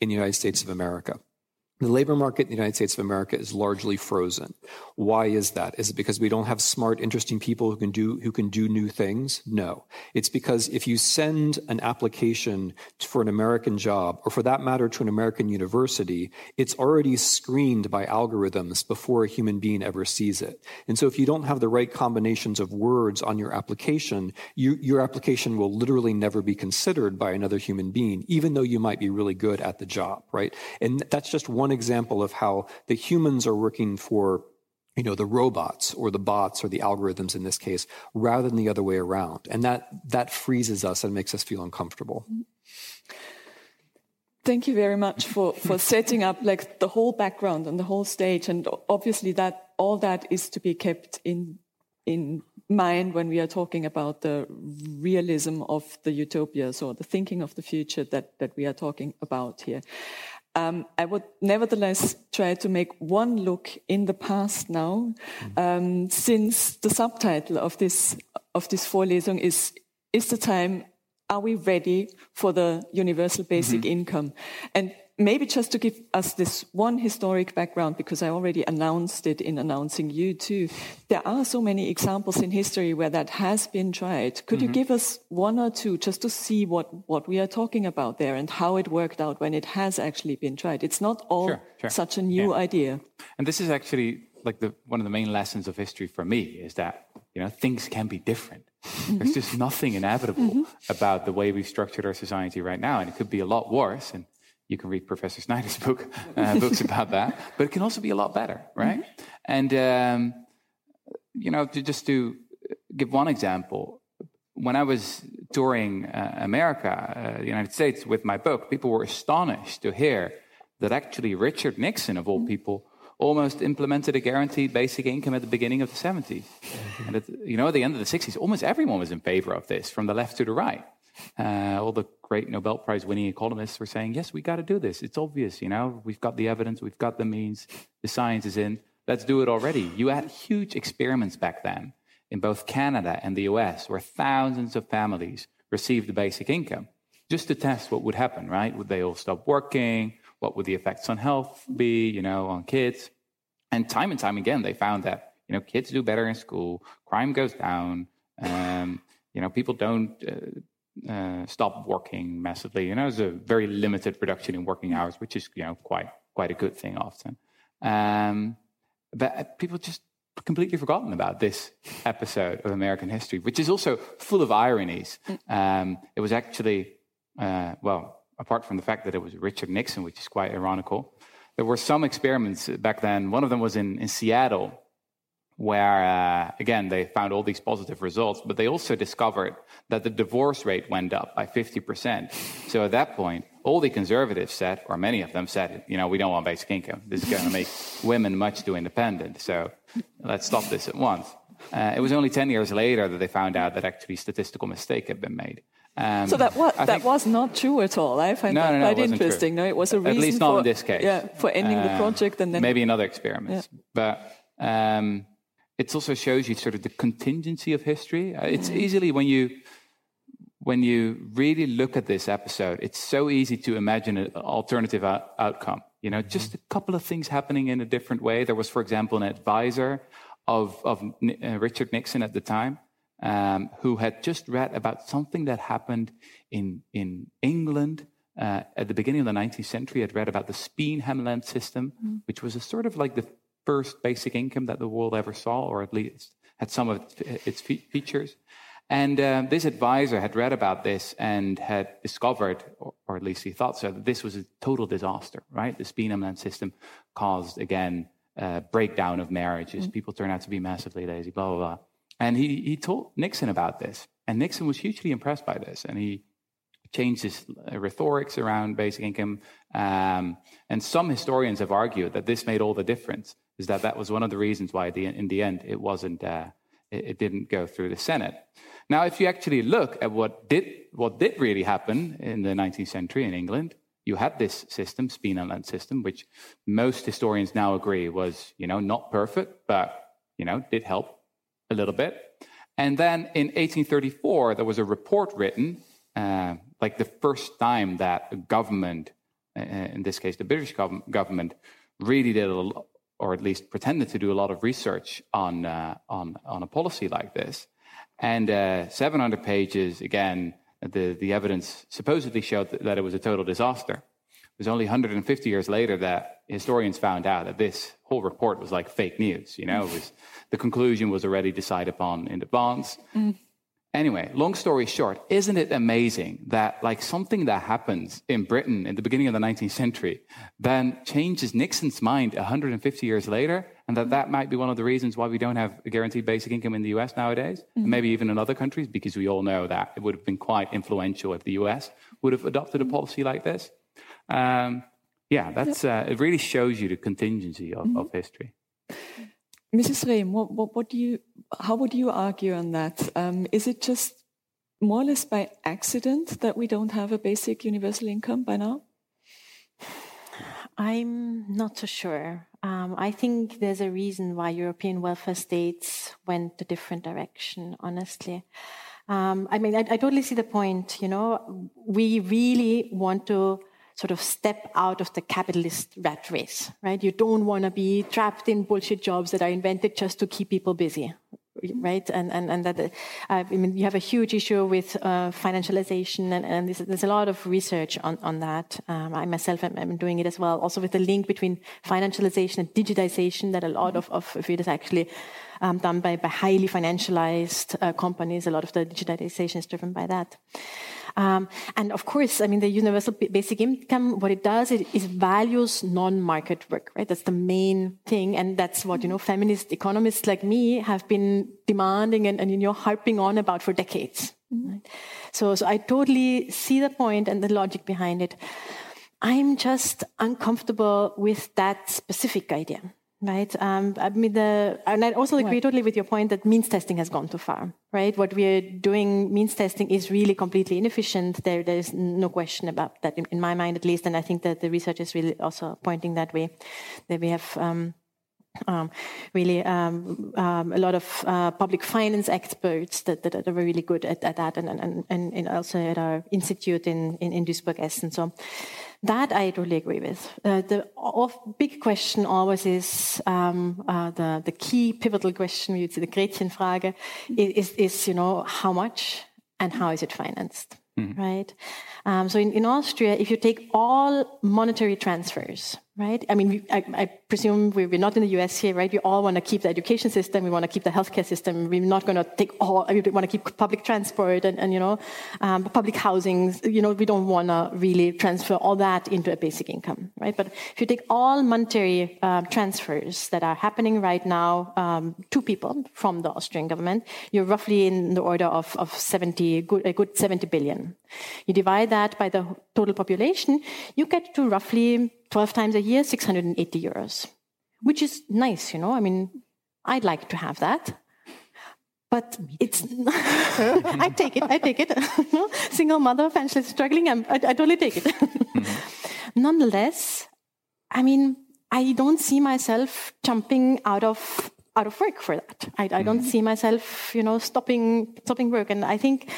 in the United States of America. The labor market in the United States of America is largely frozen. Why is that? Is it because we don't have smart, interesting people who can do, who can do new things? No. It's because if you send an application for an American job, or for that matter to an American university, it's already screened by algorithms before a human being ever sees it. And so if you don't have the right combinations of words on your application, you, your application will literally never be considered by another human being, even though you might be really good at the job, right? And that's just one one example of how the humans are working for you know the robots or the bots or the algorithms in this case rather than the other way around. And that that freezes us and makes us feel uncomfortable. Thank you very much for for setting up like the whole background and the whole stage. And obviously that all that is to be kept in in mind when we are talking about the realism of the utopias or the thinking of the future that that we are talking about here um, I would nevertheless try to make one look in the past now, um, since the subtitle of this of this Vorlesung is "Is the time? Are we ready for the universal basic mm -hmm. income?" And maybe just to give us this one historic background, because I already announced it in announcing you too, there are so many examples in history where that has been tried. Could mm-hmm. you give us one or two just to see what, what we are talking about there and how it worked out when it has actually been tried? It's not all sure, sure. such a new yeah. idea. And this is actually like the, one of the main lessons of history for me is that, you know, things can be different. Mm-hmm. There's just nothing inevitable mm-hmm. about the way we've structured our society right now. And it could be a lot worse. And you can read Professor Snyder's book, uh, books about that. But it can also be a lot better, right? Mm-hmm. And um, you know, to just to give one example, when I was touring uh, America, uh, the United States, with my book, people were astonished to hear that actually Richard Nixon, of all mm-hmm. people, almost implemented a guaranteed basic income at the beginning of the 70s. Mm-hmm. And at, you know, at the end of the 60s, almost everyone was in favor of this, from the left to the right. Uh, all the great Nobel Prize winning economists were saying, yes, we got to do this. It's obvious, you know, we've got the evidence, we've got the means, the science is in. Let's do it already. You had huge experiments back then in both Canada and the US where thousands of families received the basic income just to test what would happen, right? Would they all stop working? What would the effects on health be, you know, on kids? And time and time again, they found that, you know, kids do better in school, crime goes down, um, you know, people don't uh, uh, stopped working massively. You know, there's a very limited reduction in working hours, which is you know quite quite a good thing often. Um, but uh, people just completely forgotten about this episode of American history, which is also full of ironies. Um, it was actually, uh, well, apart from the fact that it was Richard Nixon, which is quite ironical, there were some experiments back then. One of them was in, in Seattle, where, uh, again, they found all these positive results, but they also discovered that the divorce rate went up by 50%. So at that point, all the conservatives said, or many of them said, you know, we don't want basic income. This is going to make women much too independent. So let's stop this at once. Uh, it was only 10 years later that they found out that actually statistical mistake had been made. Um, so that was, that was not true at all. I find no, that no, no, quite interesting. True. No, it was a reason at least not for, in this case. Yeah, for ending the project and then maybe in other experiments. Yeah. But um, it also shows you sort of the contingency of history. Uh, it's mm. easily when you when you really look at this episode, it's so easy to imagine an alternative out- outcome. You know, just a couple of things happening in a different way. There was, for example, an advisor of, of uh, Richard Nixon at the time um, who had just read about something that happened in, in England uh, at the beginning of the 19th century. Had read about the Speenhamland system, mm. which was a sort of like the first basic income that the world ever saw, or at least had some of its features. And uh, this advisor had read about this and had discovered, or, or, at least he thought so, that this was a total disaster, right? The Speenhamland system caused, again, uh, breakdown of marriages. Mm-hmm. People turn out to be massively lazy, blah, blah, blah. And he, he told Nixon about this. And Nixon was hugely impressed by this. And he changed his uh, rhetorics around basic income. Um, and some historians have argued that this made all the difference, is that that was one of the reasons why, the, in the end, it wasn't, uh, it, it didn't go through the Senate. Now, if you actually look at what did, what did really happen in the 19th century in England, you had this system, Speenhamland system, which most historians now agree was, you know, not perfect, but, you know, did help a little bit. And then in 1834, there was a report written, uh, like the first time that a government, uh, in this case, the British gov- government, really did, a, or at least pretended to do a lot of research on, uh, on, on a policy like this. And uh, 700 pages, again, the, the evidence supposedly showed that, it was a total disaster. It was only 150 years later that historians found out that this whole report was like fake news. You know, was, the conclusion was already decided upon in advance. Mm. Anyway, long story short, isn't it amazing that like something that happens in Britain in the beginning of the 19th century then changes Nixon's mind 150 years later, and that that might be one of the reasons why we don't have a guaranteed basic income in the US nowadays, mm-hmm. maybe even in other countries, because we all know that it would have been quite influential if the US would have adopted a policy like this. Um, yeah, that's uh, it. Really shows you the contingency of, mm-hmm. of history. Mrs. Rehm, what, what, what, do you, how would you argue on that? Um, is it just more or less by accident that we don't have a basic universal income by now? I'm not so sure. Um, I think there's a reason why European welfare states went a different direction, honestly. Um, I mean, I, I totally see the point. You know, we really want to sort of step out of the capitalist rat race, right? You don't want to be trapped in bullshit jobs that are invented just to keep people busy, right? And and and that uh, I mean, you have a huge issue with uh, financialization, and, and there's, there's, a lot of research on on that. Um, I myself am, am, doing it as well. Also with the link between financialization and digitization, that a lot of of it is actually. Um, done by, by highly financialized uh, companies. A lot of the digitization is driven by that. Um, and of course, I mean, the universal basic income, what it does it is values non-market work, right? That's the main thing. And that's what, you know, feminist economists like me have been demanding and, and you know, harping on about for decades. Mm-hmm. Right? So, so I totally see the point and the logic behind it. I'm just uncomfortable with that specific idea. Right. Um, I mean, the, and I also agree totally with your point that means testing has gone too far. Right. What we are doing, means testing, is really completely inefficient. There, there is no question about that in, in, my mind, at least. And I think that the research is really also pointing that way. That we have. Um, um, really um, um, a lot of uh, public finance experts that, that, are really good at, at that and, and, and, and, also at our institute in, in, in Duisburg Essen. So that I totally agree with. Uh, the big question always is um, uh, the, the key pivotal question, we would say the Gretchenfrage, is, is, you know, how much and how is it financed, mm. right? Um, so in, in Austria, if you take all monetary transfers, right? I mean, I, I, presume we're not in the US here, right? We all want to keep the education system, we want to keep the healthcare system. We're not going to take all, we want to keep public transport and, and you know, um, public housing. You know, we don't want to really transfer all that into a basic income, right? But if you take all monetary uh, transfers that are happening right now um, to people from the Austrian government, you're roughly in the order of, of 70, good, a good 70 billion. You divide that by the total population, you get to roughly 12 times a year, 680 euros, which is nice, you know. I mean, I'd like to have that. But it's, I take it, I take it. Single mother, financially struggling, I'm, I, I totally take it. mm-hmm. Nonetheless, I mean, I don't see myself jumping out of out of work for that. I, I don't mm-hmm. see myself, you know, stopping stopping work. And I think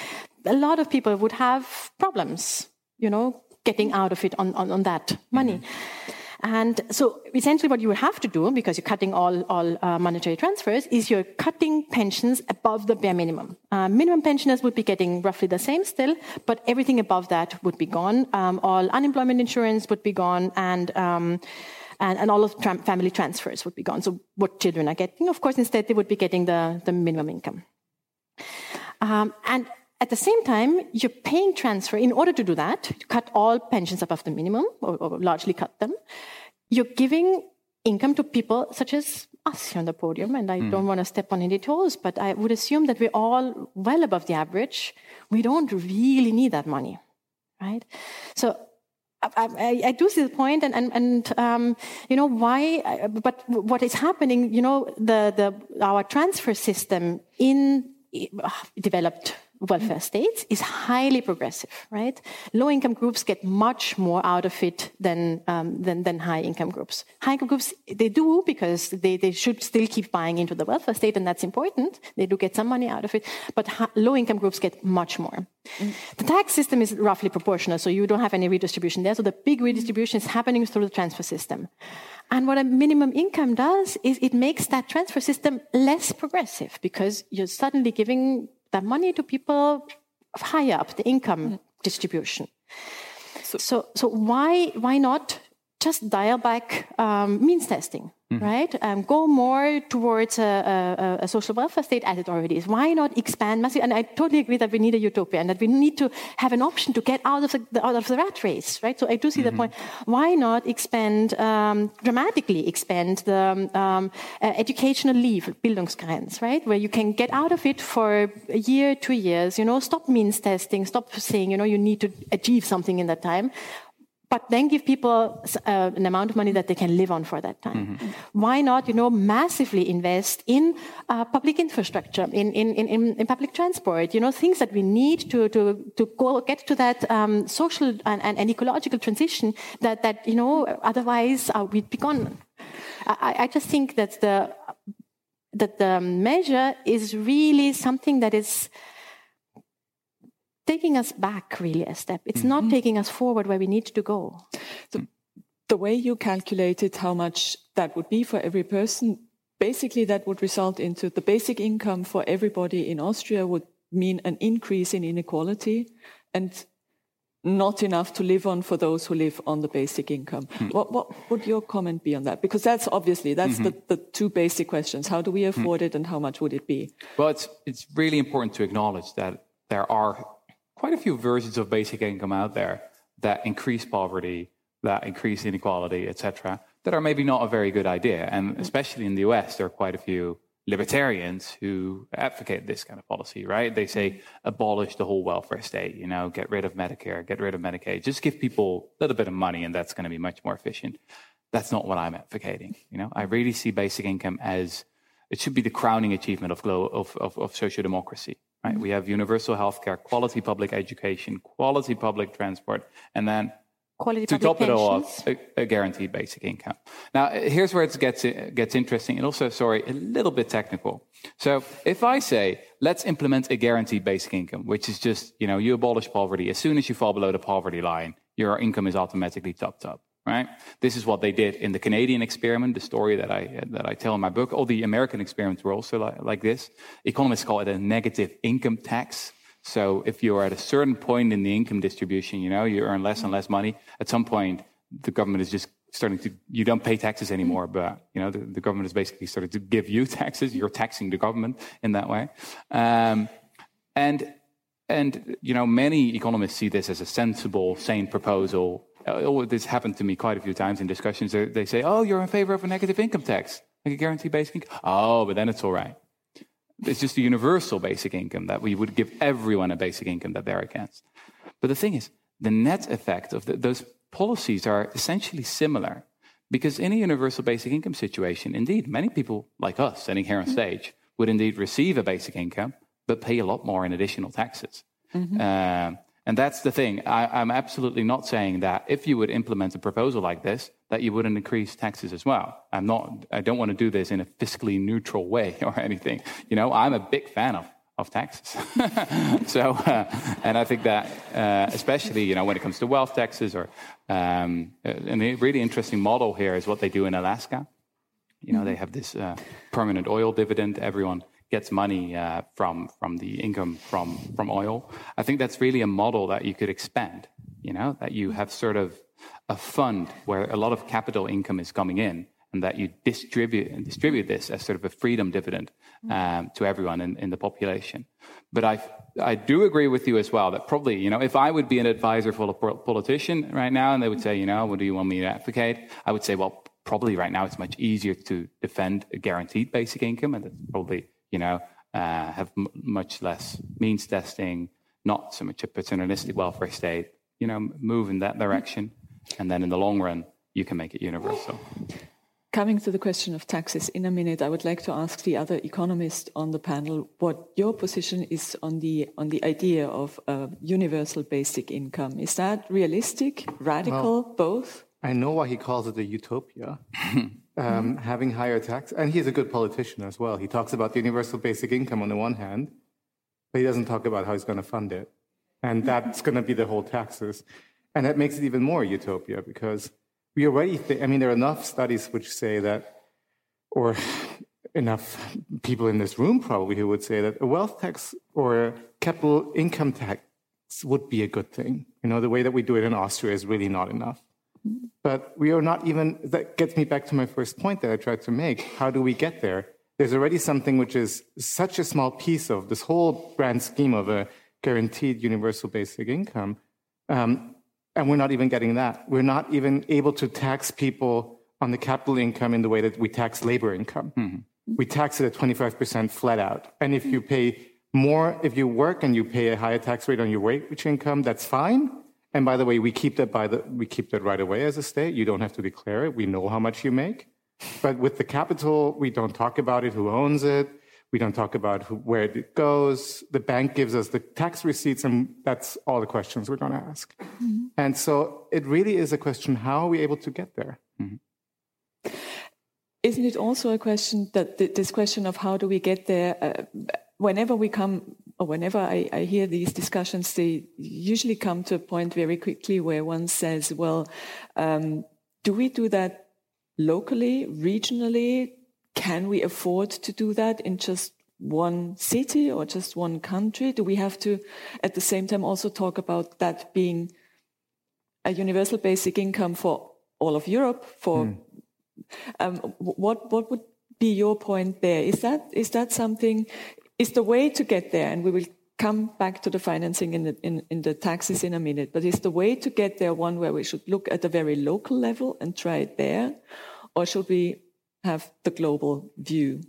a lot of people would have problems, you know, getting out of it on, on, on that money. Mm-hmm. And so essentially what you would have to do, because you're cutting all, all uh, monetary transfers, is you're cutting pensions above the bare minimum. Uh, minimum pensioners would be getting roughly the same still, but everything above that would be gone. Um, all unemployment insurance would be gone and, um, and, and, all of tra- family transfers would be gone. So what children are getting, of course, instead they would be getting the, the minimum income. Um, and at the same time, you're paying transfer in order to do that, to cut all pensions above the minimum, or, or largely cut them. You're giving income to people such as us here on the podium, and I mm. don't want to step on any toes, but I would assume that we're all well above the average. We don't really need that money, right? So I, I, I, do see the point, and and, and um, you know why. But what is happening? You know, the the our transfer system in developed welfare states is highly progressive, right? Low income groups get much more out of it than, um, than, than high income groups. High income groups, they do because they, they should still keep buying into the welfare state, and that's important. They do get some money out of it, but low income groups get much more. The tax system is roughly proportional, so you don't have any redistribution there. So the big redistribution is happening through the transfer system. And what a minimum income does is it makes that transfer system less progressive because you're suddenly giving that money to people higher up the income mm. distribution. So, so, so why why not just dial back um, means testing? Mm-hmm. right? Um, go more towards a, a, a, social welfare state as it already is. Why not expand massively? And I totally agree that we need a utopia and that we need to have an option to get out of the, out of the rat race, right? So I do see mm-hmm. the point. Why not expand, um, dramatically expand the um, uh, educational leave, Bildungskarenz, right? Where you can get out of it for a year, two years, you know, stop means testing, stop saying, you know, you need to achieve something in that time but then give people uh, an amount of money that they can live on for that time. Mm-hmm. Why not, you know, massively invest in uh, public infrastructure, in, in, in, in, public transport, you know, things that we need to, to, to go get to that um, social and, and, and, ecological transition that, that you know, otherwise uh, we'd be gone. I, I just think that the, that the measure is really something that is taking us back really a step. It's mm-hmm. not taking us forward where we need to go. So the way you calculated how much that would be for every person, basically that would result into the basic income for everybody in Austria would mean an increase in inequality and not enough to live on for those who live on the basic income. Mm. What, what, would your comment be on that? Because that's obviously that's mm-hmm. the, the two basic questions: how do we afford mm. it, and how much would it be? Well, it's it's really important to acknowledge that there are quite a few versions of basic income out there that increase poverty, that increase inequality, etc., that are maybe not a very good idea. And mm-hmm. especially in the US, there are quite a few libertarians who advocate this kind of policy, right? They say mm-hmm. abolish the whole welfare state, you know, get rid of Medicare, get rid of Medicaid, just give people a little bit of money and that's going to be much more efficient. That's not what I'm advocating. You know, I really see basic income as it should be the crowning achievement of, of, of, of social democracy. Right? We have universal healthcare, quality public education, quality public transport, and then quality to top it all off, a, a, guaranteed basic income. Now, here's where it gets gets interesting, and also, sorry, a little bit technical. So, if I say let's implement a guaranteed basic income, which is just you know you abolish poverty as soon as you fall below the poverty line, your income is automatically topped up right? This is what they did in the Canadian experiment, the story that I, that I tell in my book. All the American experiments were also like, like this. Economists call it a negative income tax. So if you're at a certain point in the income distribution, you know, you earn less and less money, at some point, the government is just starting to you don't pay taxes anymore, but you know the, the government is basically starting to give you taxes. You're taxing the government in that way, um, and and you know many economists see this as a sensible, sane proposal. Oh, this happened to me quite a few times in discussions. They, they say, "Oh, you're in favor of a negative income tax, like a guaranteed basic income." Oh, but then it's all right. It's just a universal basic income that we would give everyone a basic income that they're against. But the thing is, the net effect of the, those policies are essentially similar. Because in a universal basic income situation, indeed, many people like us sitting here on mm-hmm. stage would indeed receive a basic income, but pay a lot more in additional taxes. Mm-hmm. Uh, and that's the thing. I, am absolutely not saying that if you would implement a proposal like this, that you wouldn't increase taxes as well. I'm not. I don't want to do this in a fiscally neutral way or anything. You know, I'm a big fan of of taxes. so, uh, and I think that, uh, especially you know, when it comes to wealth taxes, or um, and a really interesting model here is what they do in Alaska. You know, they have this uh, permanent oil dividend. Everyone gets money uh, from from the income from from oil. I think that's really a model that you could expand. You know, that you have sort of a fund where a lot of capital income is coming in, and that you distribute and distribute this as sort of a freedom dividend mm. um, to everyone in, in, the population. But I, I do agree with you as well that probably, you know, if I would be an advisor for a politician right now and they would say, you know, what do you want me to advocate? I would say, well, probably right now it's much easier to defend a guaranteed basic income and it's probably, you know, uh, have m- much less means testing, not so much a paternalistic welfare state, you know, move in that direction. And then in the long run, you can make it universal. Coming to the question of taxes in a minute, I would like to ask the other economist on the panel what your position is on the on the idea of a universal basic income. Is that realistic, radical, well, both? I know why he calls it a utopia. um, having higher tax, and he's a good politician as well. He talks about the universal basic income on the one hand, but he doesn't talk about how he's going to fund it, and that's going to be the whole taxes, and that makes it even more utopia because we already think, I mean, there are enough studies which say that, or enough people in this room probably who would say that a wealth tax or a capital income tax would be a good thing. You know, the way that we do it in Austria is really not enough. But we are not even, that gets me back to my first point that I tried to make. How do we get there? There's already something which is such a small piece of this whole grand scheme of a guaranteed universal basic income. Um, and we're not even getting that. We're not even able to tax people on the capital income in the way that we tax labor income. Mm-hmm. We tax it at 25% flat out. And if you pay more, if you work and you pay a higher tax rate on your wage income, that's fine. And by the way, we keep that by the, we keep that right away as a state. You don't have to declare it. We know how much you make. But with the capital, we don't talk about it, who owns it. We don't talk about who, where it goes. The bank gives us the tax receipts, and that's all the questions we're going to ask. Mm-hmm. And so it really is a question how are we able to get there? Mm-hmm. Isn't it also a question that this question of how do we get there? Uh, whenever we come, whenever I, I hear these discussions, they usually come to a point very quickly where one says, well, um, do we do that locally, regionally? Can we afford to do that in just one city or just one country? Do we have to, at the same time, also talk about that being a universal basic income for all of Europe? For mm. um, what what would be your point there? Is that is that something? Is the way to get there? And we will come back to the financing in the in, in the taxes in a minute. But is the way to get there one where we should look at a very local level and try it there, or should we have the global view.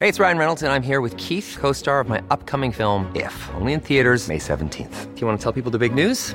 Hey, it's Ryan Reynolds, and I'm here with Keith, co star of my upcoming film, If, only in theaters, May 17th. Do you want to tell people the big news?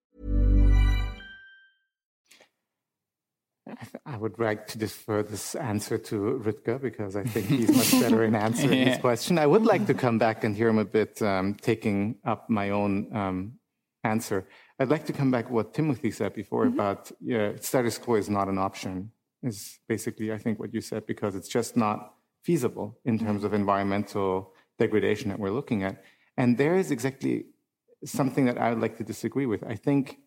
I would like to defer this answer to Rutger because I think he's much better in answering yeah. this question. I would like to come back and hear him a bit, um, taking up my own um, answer. I'd like to come back to what Timothy said before mm-hmm. about yeah, status quo is not an option. Is basically I think what you said because it's just not feasible in terms of environmental degradation that we're looking at. And there is exactly something that I would like to disagree with. I think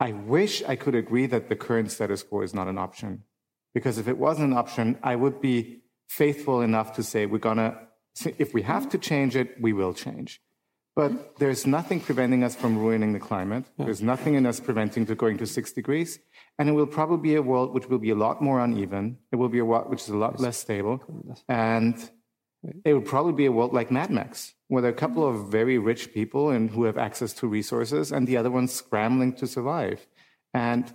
I wish I could agree that the current status quo is not an option. Because if it was an option, I would be faithful enough to say we're going to, if we have to change it, we will change. But there's nothing preventing us from ruining the climate. There's nothing in us preventing to going to six degrees. And it will probably be a world which will be a lot more uneven. It will be a world which is a lot less stable. And it would probably be a world like Mad Max, where there are a couple of very rich people and who have access to resources and the other ones scrambling to survive. And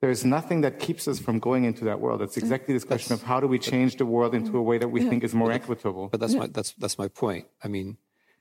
there's nothing that keeps us from going into that world. It's exactly this question of how do we change the world into a way that we think is more equitable. But that's my that's that's my point. I mean,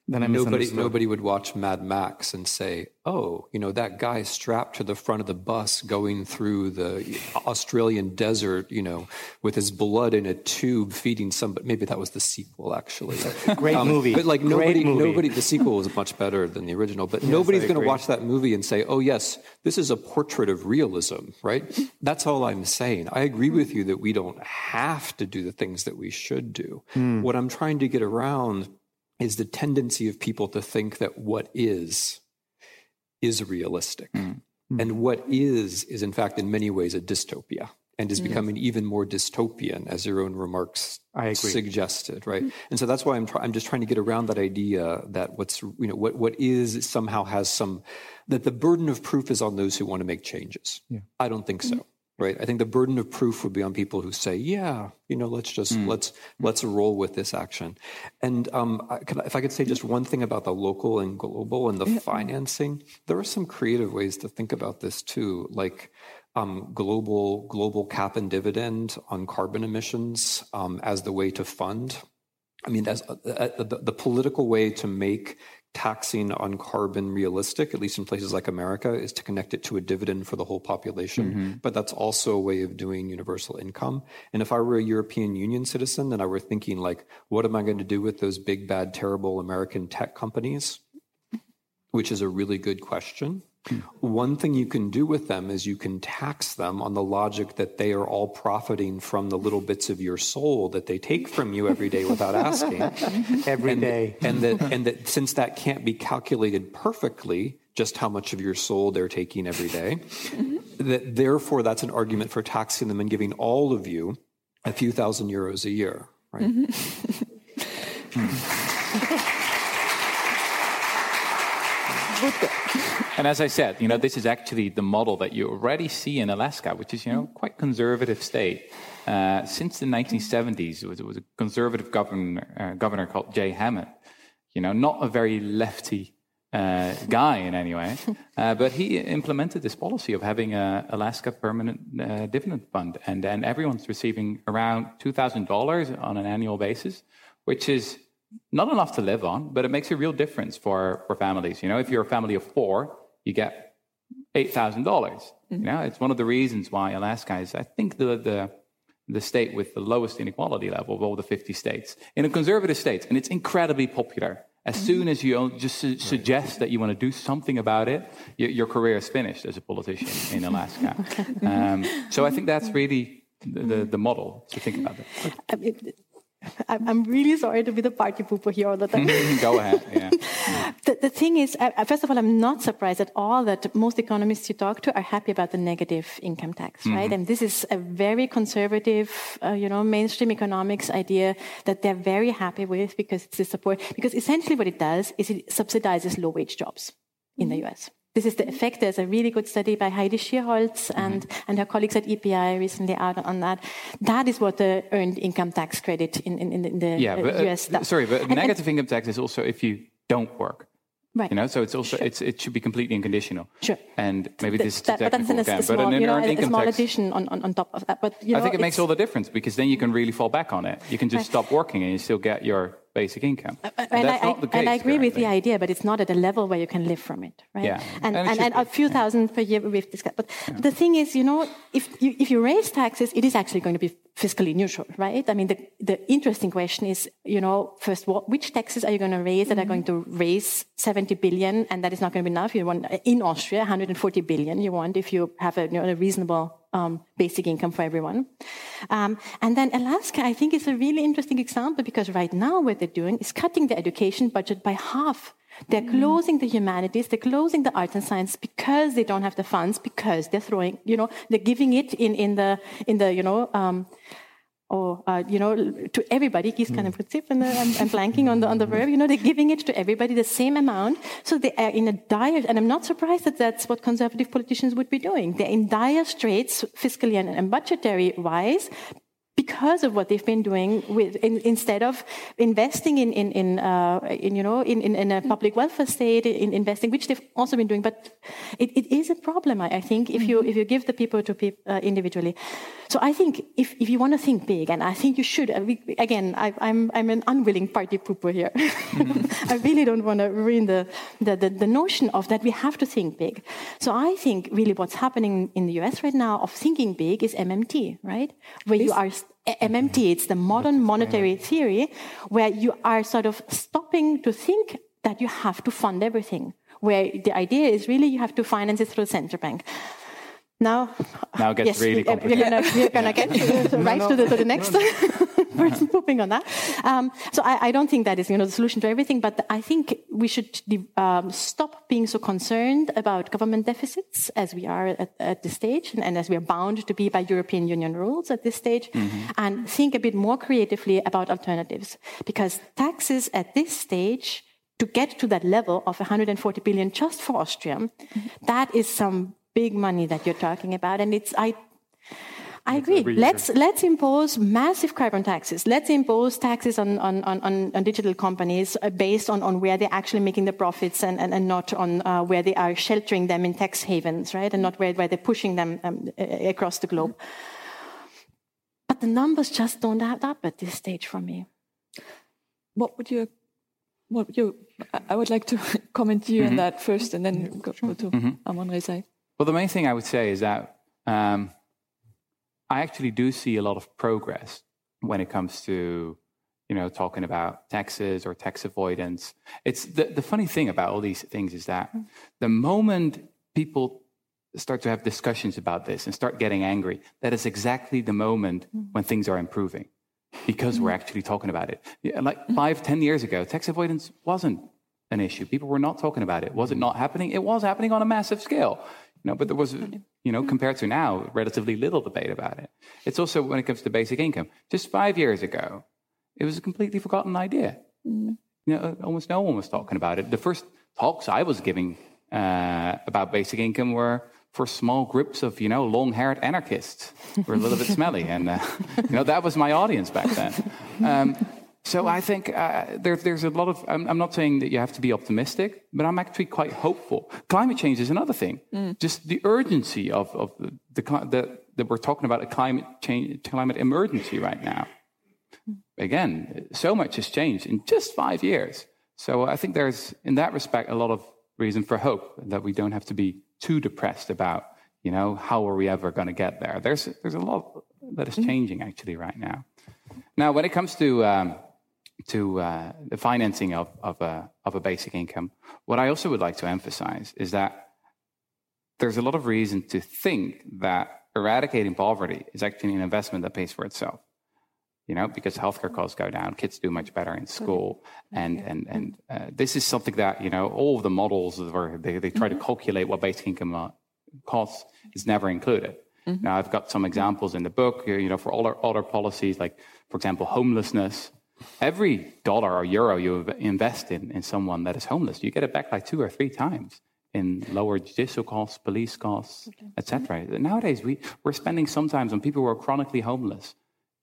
then I nobody nobody would watch Mad Max and say, "Oh, you know that guy strapped to the front of the bus going through the Australian desert, you know, with his blood in a tube, feeding somebody." Maybe that was the sequel, actually. Great movie. But like nobody, nobody. The sequel was much better than the original. But nobody's going to watch that movie and say, "Oh, yes, this is a portrait of realism," right? That's all I'm saying. I agree with you that we don't have to do the things that we should do. Hmm. What I'm trying to get around is the tendency of people to think that what is is realistic. Mm. Mm. And what is is in fact in many ways a dystopia and is mm. becoming even more dystopian as your own remarks I agree. suggested, right? And so that's why I'm try- I'm just trying to get around that idea that what's you know what what is somehow has some that the burden of proof is on those who want to make changes. I don't think so. Right. I think the burden of proof would be on people who say, "Yeah, you know, let's just let's let's roll with this action." And um, I, could, if I could say just one thing about the local and global and the financing, there are some creative ways to think about this too, like um, global global cap and dividend on carbon emissions um, as the way to fund. I mean, as uh, uh, the, the political way to make taxing on carbon realistic, at least in places like America, is to connect it to a dividend for the whole population. Mm-hmm. But that's also a way of doing universal income. And if I were a European Union citizen and I were thinking, like, what am I going to do with those big, bad, terrible American tech companies? Which is a really good question. One thing you can do with them is you can tax them on the logic that they are all profiting from the little bits of your soul that they take from you every day without asking. Every and, day. and that and that since that can't be calculated perfectly, just how much of your soul they're taking every day, mm-hmm. that therefore that's an argument for taxing them and giving all of you a few thousand euros a year, right? Mm-hmm. Hmm. And as I said, you know, this is actually the model that you already see in Alaska, which is, you know, quite conservative state. Uh, since the 1970s, it was, it was a conservative governor, uh, governor called Jay Hammond. You know, not a very lefty uh, guy in any way, uh, but he implemented this policy of having a Alaska permanent uh, dividend fund, and then everyone's receiving around two thousand dollars on an annual basis, which is not enough to live on, but it makes a real difference for, for families. You know, if you're a family of four, you get eight thousand dollars. Mm-hmm. You know, it's one of the reasons why Alaska is, I think, the the the state with the lowest inequality level of all the 50 states in a conservative state, and it's incredibly popular. As mm-hmm. soon as you just su- suggest that you want to do something about it, your, your career is finished as a politician in Alaska. Um, so I think that's mm-hmm. really the, the, the model to think about it. I'm really sorry to be the party pooper here all the time. Go ahead. Yeah. the, the thing is, uh, first of all, I'm not surprised at all that most economists you talk to are happy about the negative income tax, right? And this is a very conservative, uh, you know, mainstream economics idea that they're very happy with because it's the support. Because essentially, what it does is it subsidizes low wage jobs in the US. This is the effect. There's a really good study by Heidi Shierholz and, and her colleagues at EPI recently out on that. That is what the earned income tax credit in, in, in the Yeah, uh, but, uh, US does. sorry, but And- and- negative income tax is also if you don't work. Right. You know, so it's also Sure. it's it should be completely unconditional. Sure. And maybe this is too that- but that's technical a, again, small, but an you know, earned a, a income small tax. addition on, on, on top of that. But you know, I think it makes all the difference because then you can really fall back on it. You can just stop working and you still get your basic income. And, and, that's I, case and I agree with the idea, but it's not at a level where you can live from it, right? Yeah. And, And and, and, a few thousand per year we've discussed. But the thing is, you know, if you, if you raise taxes, it is actually going to be fiscally neutral, right? I mean, the, the interesting question is, you know, first, what, which taxes are you going to raise that are mm-hmm. going to raise 70 billion? And that is not going to be enough. You want, in Austria, 140 billion you want if you have a, you know, a reasonable um, basic income for everyone. Um, and then Alaska, I think, is a really interesting example because right now what they're doing is cutting the education budget by half. They're closing the humanities, they're closing the arts and science because they don't have the funds, because they're throwing, you know, they're giving it in, in the, in the, you know, um, or uh, you know to everybody kind of and I'm, I'm blanking on the on the verb you know they're giving it to everybody the same amount. So they are in a dire and i'm not surprised that that's what conservative politicians would be doing. They're in dire straits fiscally and, and budgetary wise because of what they've been doing with, in, instead of investing in, in, in, uh, in you know, in, in, in, a public welfare state, in investing, which they've also been doing. But it, it is a problem, I, I think, if you, if you give the people to people uh, individually. So I think if, if you want to think big, and I think you should, uh, again, I, I'm, I'm an unwilling party pooper here. Mm-hmm. I really don't want to ruin the, the, the, the notion of that we have to think big. So I think really what's happening in the US right now of thinking big is MMT, right? Where you are MMT, it's the modern monetary theory, where you are sort of stopping to think that you have to fund everything, where the idea is really you have to finance it through the central bank. Now, now it gets yes, really uh, complicated. We're going to get to, right no, no. to, the, to the next person pooping on that. Um, so I, I, don't think that is you know the solution to everything, but I think we should um, stop being so concerned about government deficits as we are at, at this stage, and, and, as we are bound to be by European Union rules at this stage, mm-hmm. and think a bit more creatively about alternatives, because taxes at this stage to get to that level of 140 billion just for Austria, mm-hmm. that is some big money that you're talking about, and it's I. I agree. Let's let's impose massive carbon taxes. Let's impose taxes on on, on, on digital companies uh, based on, on where they're actually making the profits and, and, and not on uh, where they are sheltering them in tax havens, right? And not where, where they're pushing them um, across the globe. But the numbers just don't add up at this stage for me. What would you what you I would like to comment to you mm-hmm. on that first and then go, go to mm-hmm. Armon Rezai. Well, the main thing I would say is that um, I actually do see a lot of progress when it comes to, you know, talking about taxes or tax avoidance. It's the, the funny thing about all these things is that mm-hmm. the moment people start to have discussions about this and start getting angry, that is exactly the moment mm-hmm. when things are improving because we're mm-hmm. actually talking about it. Like five, ten years ago, tax avoidance wasn't an issue. People were not talking about it. Was it not happening? It was happening on a massive scale. You know, but there was, you know, compared to now, relatively little debate about it. It's also when it comes to basic income. Just five years ago, it was a completely forgotten idea. Mm. You know, almost no one was talking about it. The first talks I was giving uh, about basic income were for small groups of, you know, long-haired anarchists who were a little bit smelly, and uh, you know that was my audience back then. Um, so I think uh, there, there's a lot of. I'm, I'm, not saying that you have to be optimistic, but I'm actually quite hopeful. Climate change is another thing. Mm. Just the urgency of, of the, the, the, that we're talking about a climate change, climate emergency right now. Again, so much has changed in just five years. So I think there's, in that respect, a lot of reason for hope that we don't have to be too depressed about, you know, how are we ever going to get there? There's there's a lot that is mm. changing actually right now. Now, when it comes to um, to uh, the financing of, of, a, of a basic income, what I also would like to emphasize is that there's a lot of reason to think that eradicating poverty is actually an investment that pays for itself. You know, because healthcare costs go down, kids do much better in school, and and and uh, this is something that you know all of the models where they, they try to mm-hmm. calculate what basic income uh, costs is never included. Mm-hmm. Now, I've got some examples in the book. You know, for all our other policies, like for example, homelessness Every dollar or euro you invest in, in someone that is homeless, you get it back like two or three times in lower judicial costs, police costs, okay. etc. Nowadays, we, we're spending sometimes on people who are chronically homeless.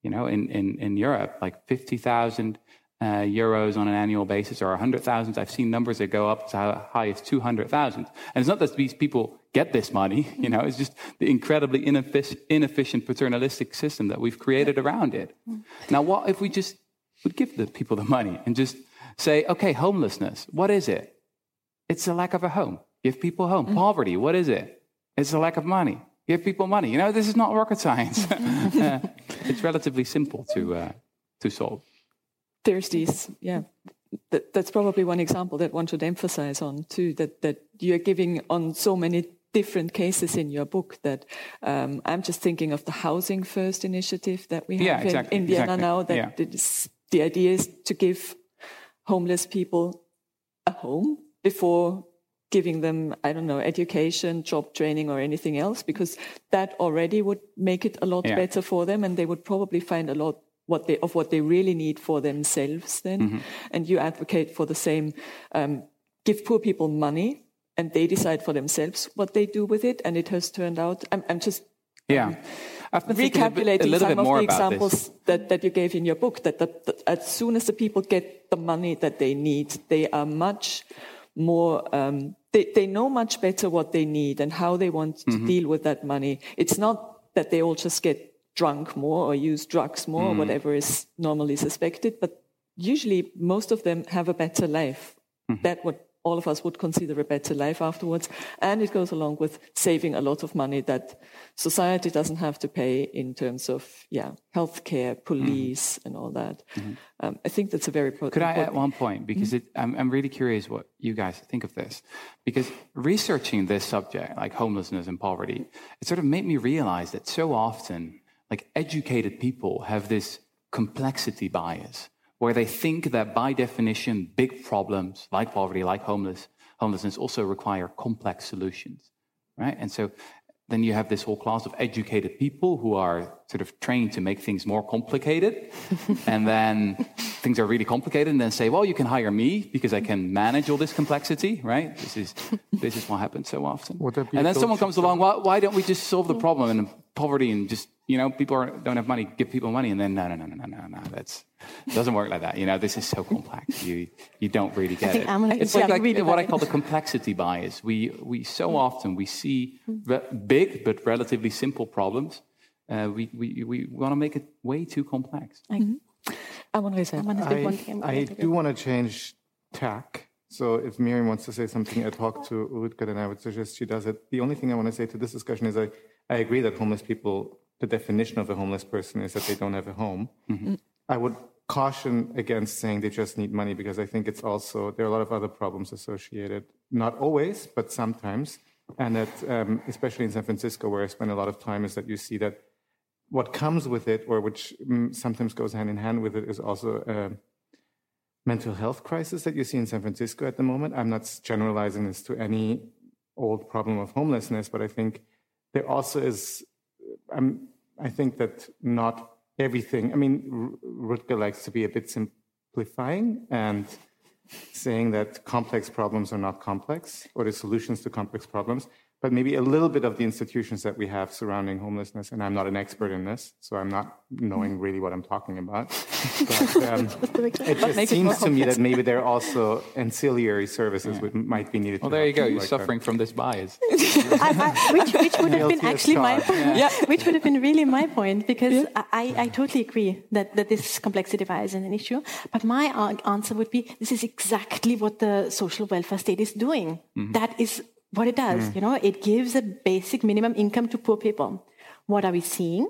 You know, in, in, in Europe, like 50,000 uh, euros on an annual basis or 100,000. I've seen numbers that go up to as high as 200,000. And it's not that these people get this money, you know, it's just the incredibly inefficient, inefficient paternalistic system that we've created around it. Mm. Now, what if we just would give the people the money and just say, okay, homelessness, what is it? It's a lack of a home. Give people home. Mm-hmm. Poverty, what is it? It's a lack of money. Give people money. You know, this is not rocket science. uh, it's relatively simple to uh, to solve. There's these, yeah. That, that's probably one example that one should emphasize on too. That that you're giving on so many different cases in your book that um, I'm just thinking of the Housing First initiative that we have Yeah, in- exactly, in, Vienna exactly, now. That yeah. The idea is to give homeless people a home before giving them, I don't know, education, job training, or anything else, because that already would make it a lot Yeah. better for them, and they would probably find a lot what they, of what they really need for themselves then. Mm-hmm. And you advocate for the same, um, give poor people money, and they decide for themselves what they do with it. And it has turned out, I'm, I'm just Yeah. I've been thinking a, little some bit more of the examples that, that you gave in your book that, that, that as soon as the people get the money that they need, they are much more, um, they, they know much better what they need and how they want to Mm-hmm. deal with that money. It's not that they all just get drunk more or use drugs more Mm. or whatever is normally suspected, but usually most of them have a better life. Mm-hmm. That what all of us would consider a better life afterwards. And it goes along with saving a lot of money that society doesn't have to pay in terms of, yeah, healthcare, police, and all that. Um, I think that's a very Mm-hmm. Could I important add one point? Because it, I'm, I'm really curious what you guys think of this. Because researching this subject, like homelessness and poverty, it sort of made me realize that so often, like educated people have this complexity bias where they think that by definition, big problems like poverty, like homeless, homelessness also require complex solutions, right? And so then you have this whole class of educated people who are sort of trained to make things more complicated. and then things are really complicated and then say, well, you can hire me because I can manage all this complexity, right? This is, this is what happens so often. Would that be And then someone comes along, why, why don't we just solve the problem and poverty and just, you know, people are, don't have money, give people money. And then, no, no, no, no, no, no, no, that's, it doesn't work like that. You know, this is so complex. You, you don't really get think it. I'm gonna- it's yeah, like, like what I call the complexity bias. We, we so mm. often, we see mm. re- big but relatively simple problems. Uh, we, we, we want to make it way too complex. I want to say, I want to say one thing. I do want to change tack. So if Miriam wants to say something, I talk to Rutger, and I would suggest she does it. The only thing I want to say to this discussion is I, I agree that homeless people, the definition of a homeless person is that they don't have a home. I would caution against saying they just need money because I think it's also, there are a lot of other problems associated. Not always, but sometimes. And that, um, especially in San Francisco, where I spend a lot of time, is that you see that what comes with it, or which mm, sometimes goes hand in hand with it, is also a mental health crisis that you see in San Francisco at the moment. I'm not generalizing this to any old problem of homelessness, but I think there also is. I'm, I think that not everything. I mean, Rutger likes to be a bit simplifying and saying that complex problems are not complex or the solutions to complex problems, but maybe a little bit of the institutions that we have surrounding homelessness. And I'm not an expert in this, so I'm not knowing really what I'm talking about. But um, it just make it more seems to me that maybe there are also ancillary services which might be needed. Well, to there you go. You're like that. suffering from this bias. I, I, which, which would have been actually my charged. point. Yeah. Which would have been really my point because I, I totally agree that, that this complexity bias is an issue. But my answer would be this is exactly what the social welfare state is doing. That is what it does. You know, it gives a basic minimum income to poor people. What are we seeing?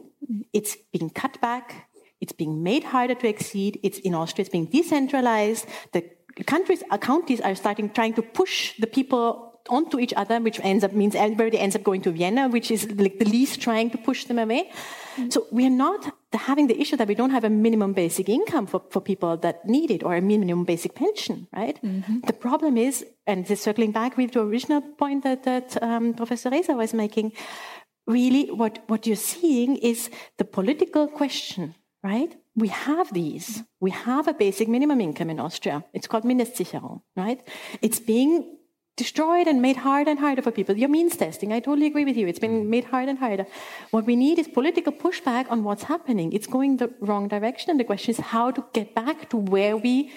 It's being cut back. It's being made harder to exceed. It's in Austria. It's being decentralized. The countries, uh, counties are starting trying to push the people onto each other, which ends up means everybody ends up going to Vienna, which is like the least trying to push them away. So we are not having the issue that we don't have a minimum basic income for, for people that need it or a minimum basic pension, right? The problem is, and this is circling back with the original point that, that um, Professor Reza was making, really what, what you're seeing is the political question, right? We have these. We have a basic minimum income in Austria. It's called Mindestsicherung, right? It's being destroyed and made harder and harder for people. Your means testing, I totally agree with you. It's been mm. made harder and harder. What we need is political pushback on what's happening. It's going the wrong direction. And the question is how to get back to where we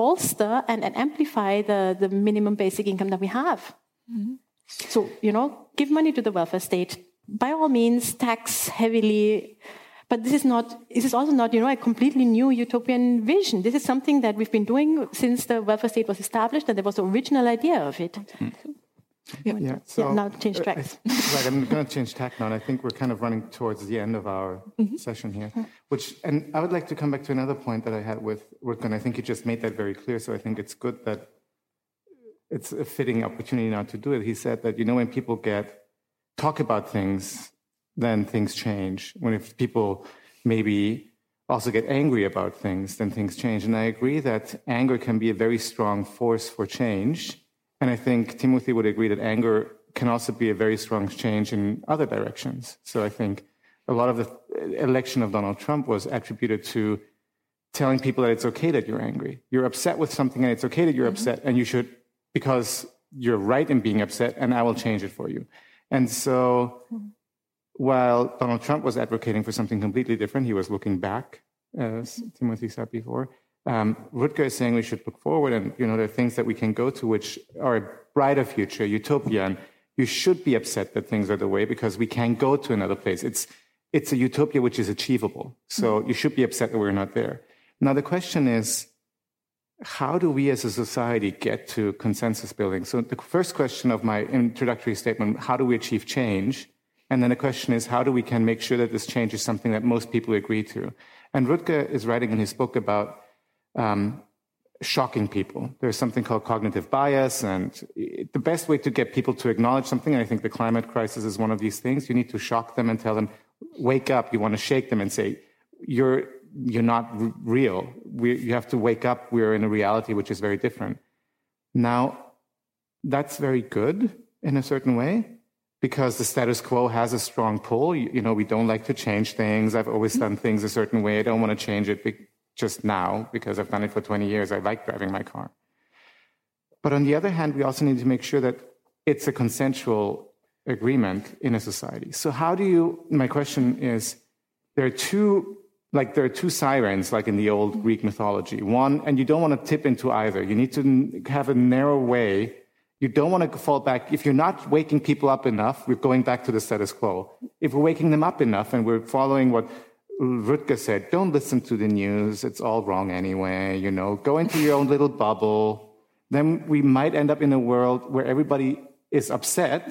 bolster and, and amplify the, the minimum basic income that we have. Mm-hmm. So, you know, give money to the welfare state. By all means, tax heavily. But this is not, this is also not, you know, a completely new utopian vision. This is something that we've been doing since the welfare state was established, and there was the original idea of it. Yeah, so now change uh, I tracks. right, I'm going to change tack now, and I think we're kind of running towards the end of our Mm-hmm. session here. Which, and I would like to come back to another point that I had with Rutger, and I think you just made that very clear. So I think it's good that it's a fitting opportunity now to do it. He said that, you know, when people get, talk about things, then things change. When if people maybe also get angry about things, then things change. And I agree that anger can be a very strong force for change. And I think Timothy would agree that anger can also be a very strong change in other directions. So I think a lot of the election of Donald Trump was attributed to telling people that it's okay that you're angry. You're upset with something and it's okay that you're mm-hmm. upset and you should, because you're right in being upset and I will change it for you. And so mm-hmm. While Donald Trump was advocating for something completely different, he was looking back, as Timothy said before. Um, Rutger is saying we should look forward and, you know, there are things that we can go to which are a brighter future, utopia. And you should be upset that things are the way because we can go to another place. It's, it's a utopia which is achievable. So mm-hmm. you should be upset that we're not there. Now, the question is, how do we as a society get to consensus building? So the first question of my introductory statement, how do we achieve change? And then the question is, how do we can make sure that this change is something that most people agree to? And Rutger is writing in his book about um, shocking people. There's something called cognitive bias, and the best way to get people to acknowledge something, and I think the climate crisis is one of these things, you need to shock them and tell them, wake up. You want to shake them and say, you're, you're not r- real. We, you have to wake up. We're in a reality which is very different. Now, that's very good in a certain way because the status quo has a strong pull. You, you know, we don't like to change things. I've always done things a certain way. I don't want to change it be- just now because I've done it for 20 years. I like driving my car. But on the other hand, we also need to make sure that it's a consensual agreement in a society. So how do you, my question is, there are two, like there are two sirens, like in the old Greek mythology. One, and you don't want to tip into either. You need to have a narrow way. You don't want to fall back. If you're not waking people up enough, we're going back to the status quo. If we're waking them up enough and we're following what Rutger said, don't listen to the news. It's all wrong anyway. You know, go into your own little bubble. Then we might end up in a world where everybody is upset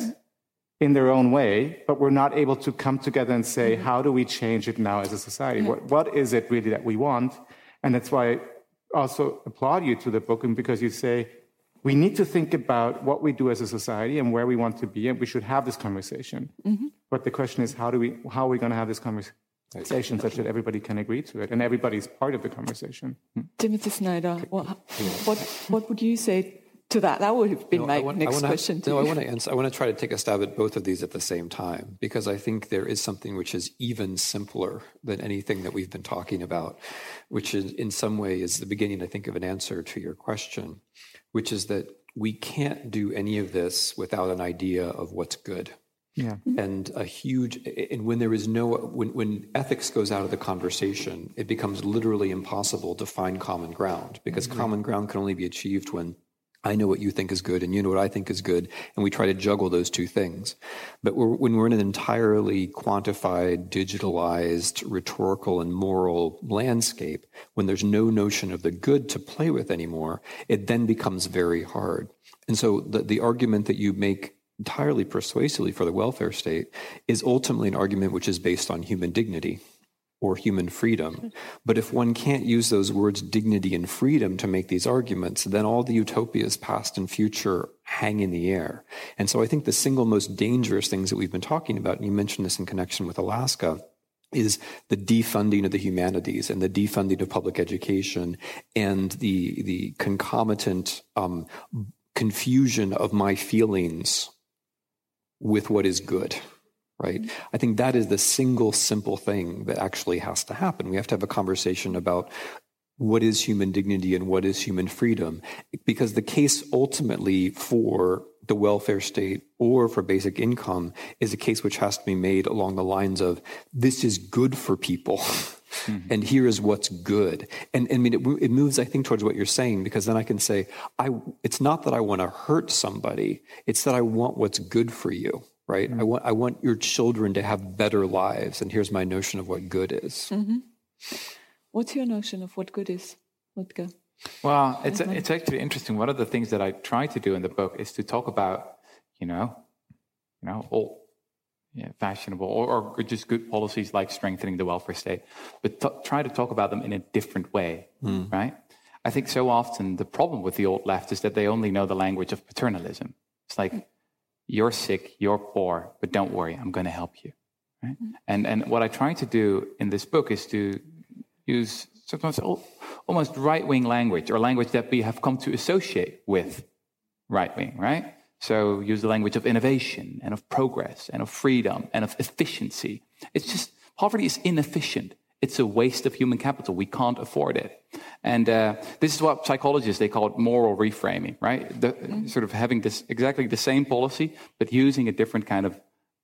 in their own way, but we're not able to come together and say, mm-hmm. how do we change it now as a society? What, what is it really that we want? And that's why I also applaud you to the book, and because you say, we need to think about what we do as a society and where we want to be, and we should have this conversation. Mm-hmm. But the question is, how do we, how are we going to have this conversation such that everybody can agree to it and everybody's part of the conversation? Hmm? Timothy Snyder, what, what, what would you say to that. That would have been no, my want, next question. no, I want to answer. I want to try to take a stab at both of these at the same time because I think there is something which is even simpler than anything that we've been talking about, which is in some way is the beginning, I think, of an answer to your question, which is that we can't do any of this without an idea of what's good. Yeah. And a huge, and when there is no, when, when ethics goes out of the conversation, it becomes literally impossible to find common ground because mm-hmm. common ground can only be achieved when I know what you think is good and you know what I think is good. And we try to juggle those two things. But we're, when we're in an entirely quantified, digitalized, rhetorical, and moral landscape, when there's no notion of the good to play with anymore, it then becomes very hard. And so the, the argument that you make entirely persuasively for the welfare state is ultimately an argument which is based on human dignity or human freedom. But if one can't use those words dignity and freedom to make these arguments, then all the utopias past and future hang in the air. And so I think the single most dangerous things that we've been talking about, and you mentioned this in connection with Alaska, is the defunding of the humanities and the defunding of public education and the the concomitant um, confusion of my feelings with what is good right? I think that is the single simple thing that actually has to happen. We have to have a conversation about what is human dignity and what is human freedom, because the case ultimately for the welfare state or for basic income is a case which has to be made along the lines of this is good for people. Mm-hmm. And here is what's good. And, and I mean, it, it, moves, I think, towards what you're saying, because then I can say, I, it's not that I want to hurt somebody. It's that I want what's good for you right? Mm-hmm. I want I want your children to have better lives, and here's my notion of what good is. Mm-hmm. What's your notion of what good is, Rutger? Well, it's it's actually interesting. One of the things that I try to do in the book is to talk about, you know, you know, all yeah, fashionable or, or, just good policies like strengthening the welfare state, but t- try to talk about them in a different way, mm. right? I think so often the problem with the old left is that they only know the language of paternalism. It's like, you're sick, you're poor, but don't worry, I'm going to help you. Right? Mm-hmm. And, and what I try to do in this book is to use sometimes almost right wing language or language that we have come to associate with right wing, right? So use the language of innovation and of progress and of freedom and of efficiency. It's just poverty is inefficient. It's a waste of human capital. We can't afford it. And uh, this is what psychologists they call it moral reframing, right? The, mm-hmm. Sort of having this exactly the same policy, but using a different kind of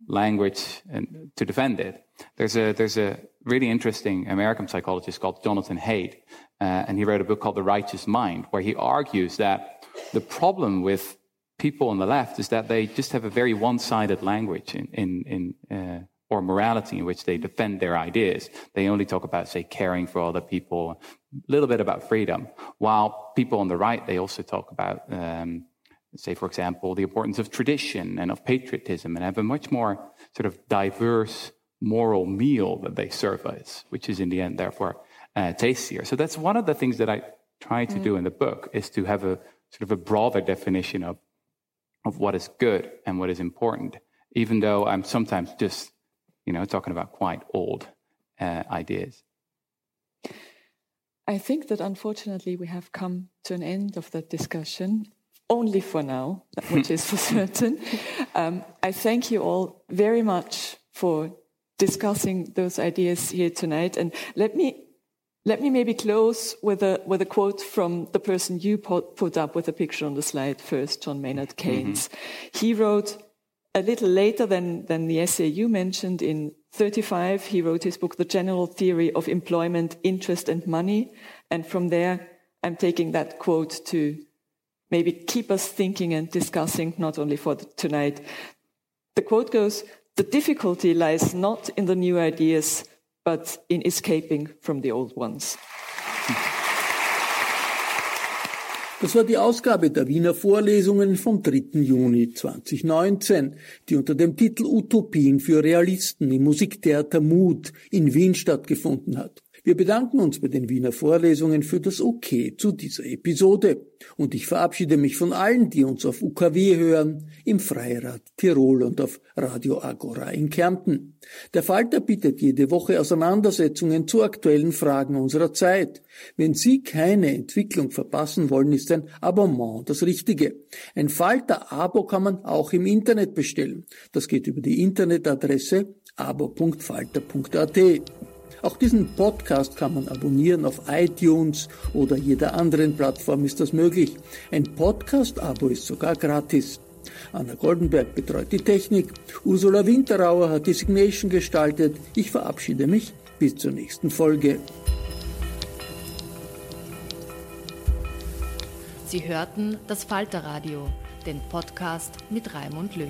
language and, to defend it. There's a there's a really interesting American psychologist called Jonathan Haidt, uh, and he wrote a book called The Righteous Mind, where he argues that the problem with people on the left is that they just have a very one-sided language in in, in uh, or morality in which they defend their ideas. They only talk about, say, caring for other people, a little bit about freedom. While people on the right, they also talk about, um, say, for example, the importance of tradition and of patriotism and have a much more sort of diverse moral meal that they serve us, which is in the end, therefore, uh, tastier. So that's one of the things that I try to mm. do in the book is to have a sort of a broader definition of, of what is good and what is important, even though I'm sometimes just you know, talking about quite old uh, ideas. I think that unfortunately we have come to an end of that discussion, only for now, which is for certain. Um, I thank you all very much for discussing those ideas here tonight. And let me let me maybe close with a with a quote from the person you put, put up with a picture on the slide first, John Maynard Keynes. Mm-hmm. He wrote, a little later than, than the essay you mentioned, in 35, he wrote his book, The General Theory of Employment, Interest and Money. And from there, I'm taking that quote to maybe keep us thinking and discussing, not only for tonight. The quote goes, the difficulty lies not in the new ideas, but in escaping from the old ones. Das war die Ausgabe der Wiener Vorlesungen vom 3. Juni 2019, die unter dem Titel Utopien für Realisten im Musiktheater Mut in Wien stattgefunden hat. Wir bedanken uns bei den Wiener Vorlesungen für das Okay zu dieser Episode. Und ich verabschiede mich von allen, die uns auf UKW hören, im Freirad Tirol und auf Radio Agora in Kärnten. Der Falter bietet jede Woche Auseinandersetzungen zu aktuellen Fragen unserer Zeit. Wenn Sie keine Entwicklung verpassen wollen, ist ein Abonnement das Richtige. Ein Falter-Abo kann man auch im Internet bestellen. Das geht über die Internetadresse abo.falter.at. Auch diesen Podcast kann man abonnieren auf iTunes oder jeder anderen Plattform ist das möglich. Ein Podcast-Abo ist sogar gratis. Anna Goldenberg betreut die Technik. Ursula Winterauer hat die Signation gestaltet. Ich verabschiede mich bis zur nächsten Folge. Sie hörten das Falterradio, den Podcast mit Raimund Löw.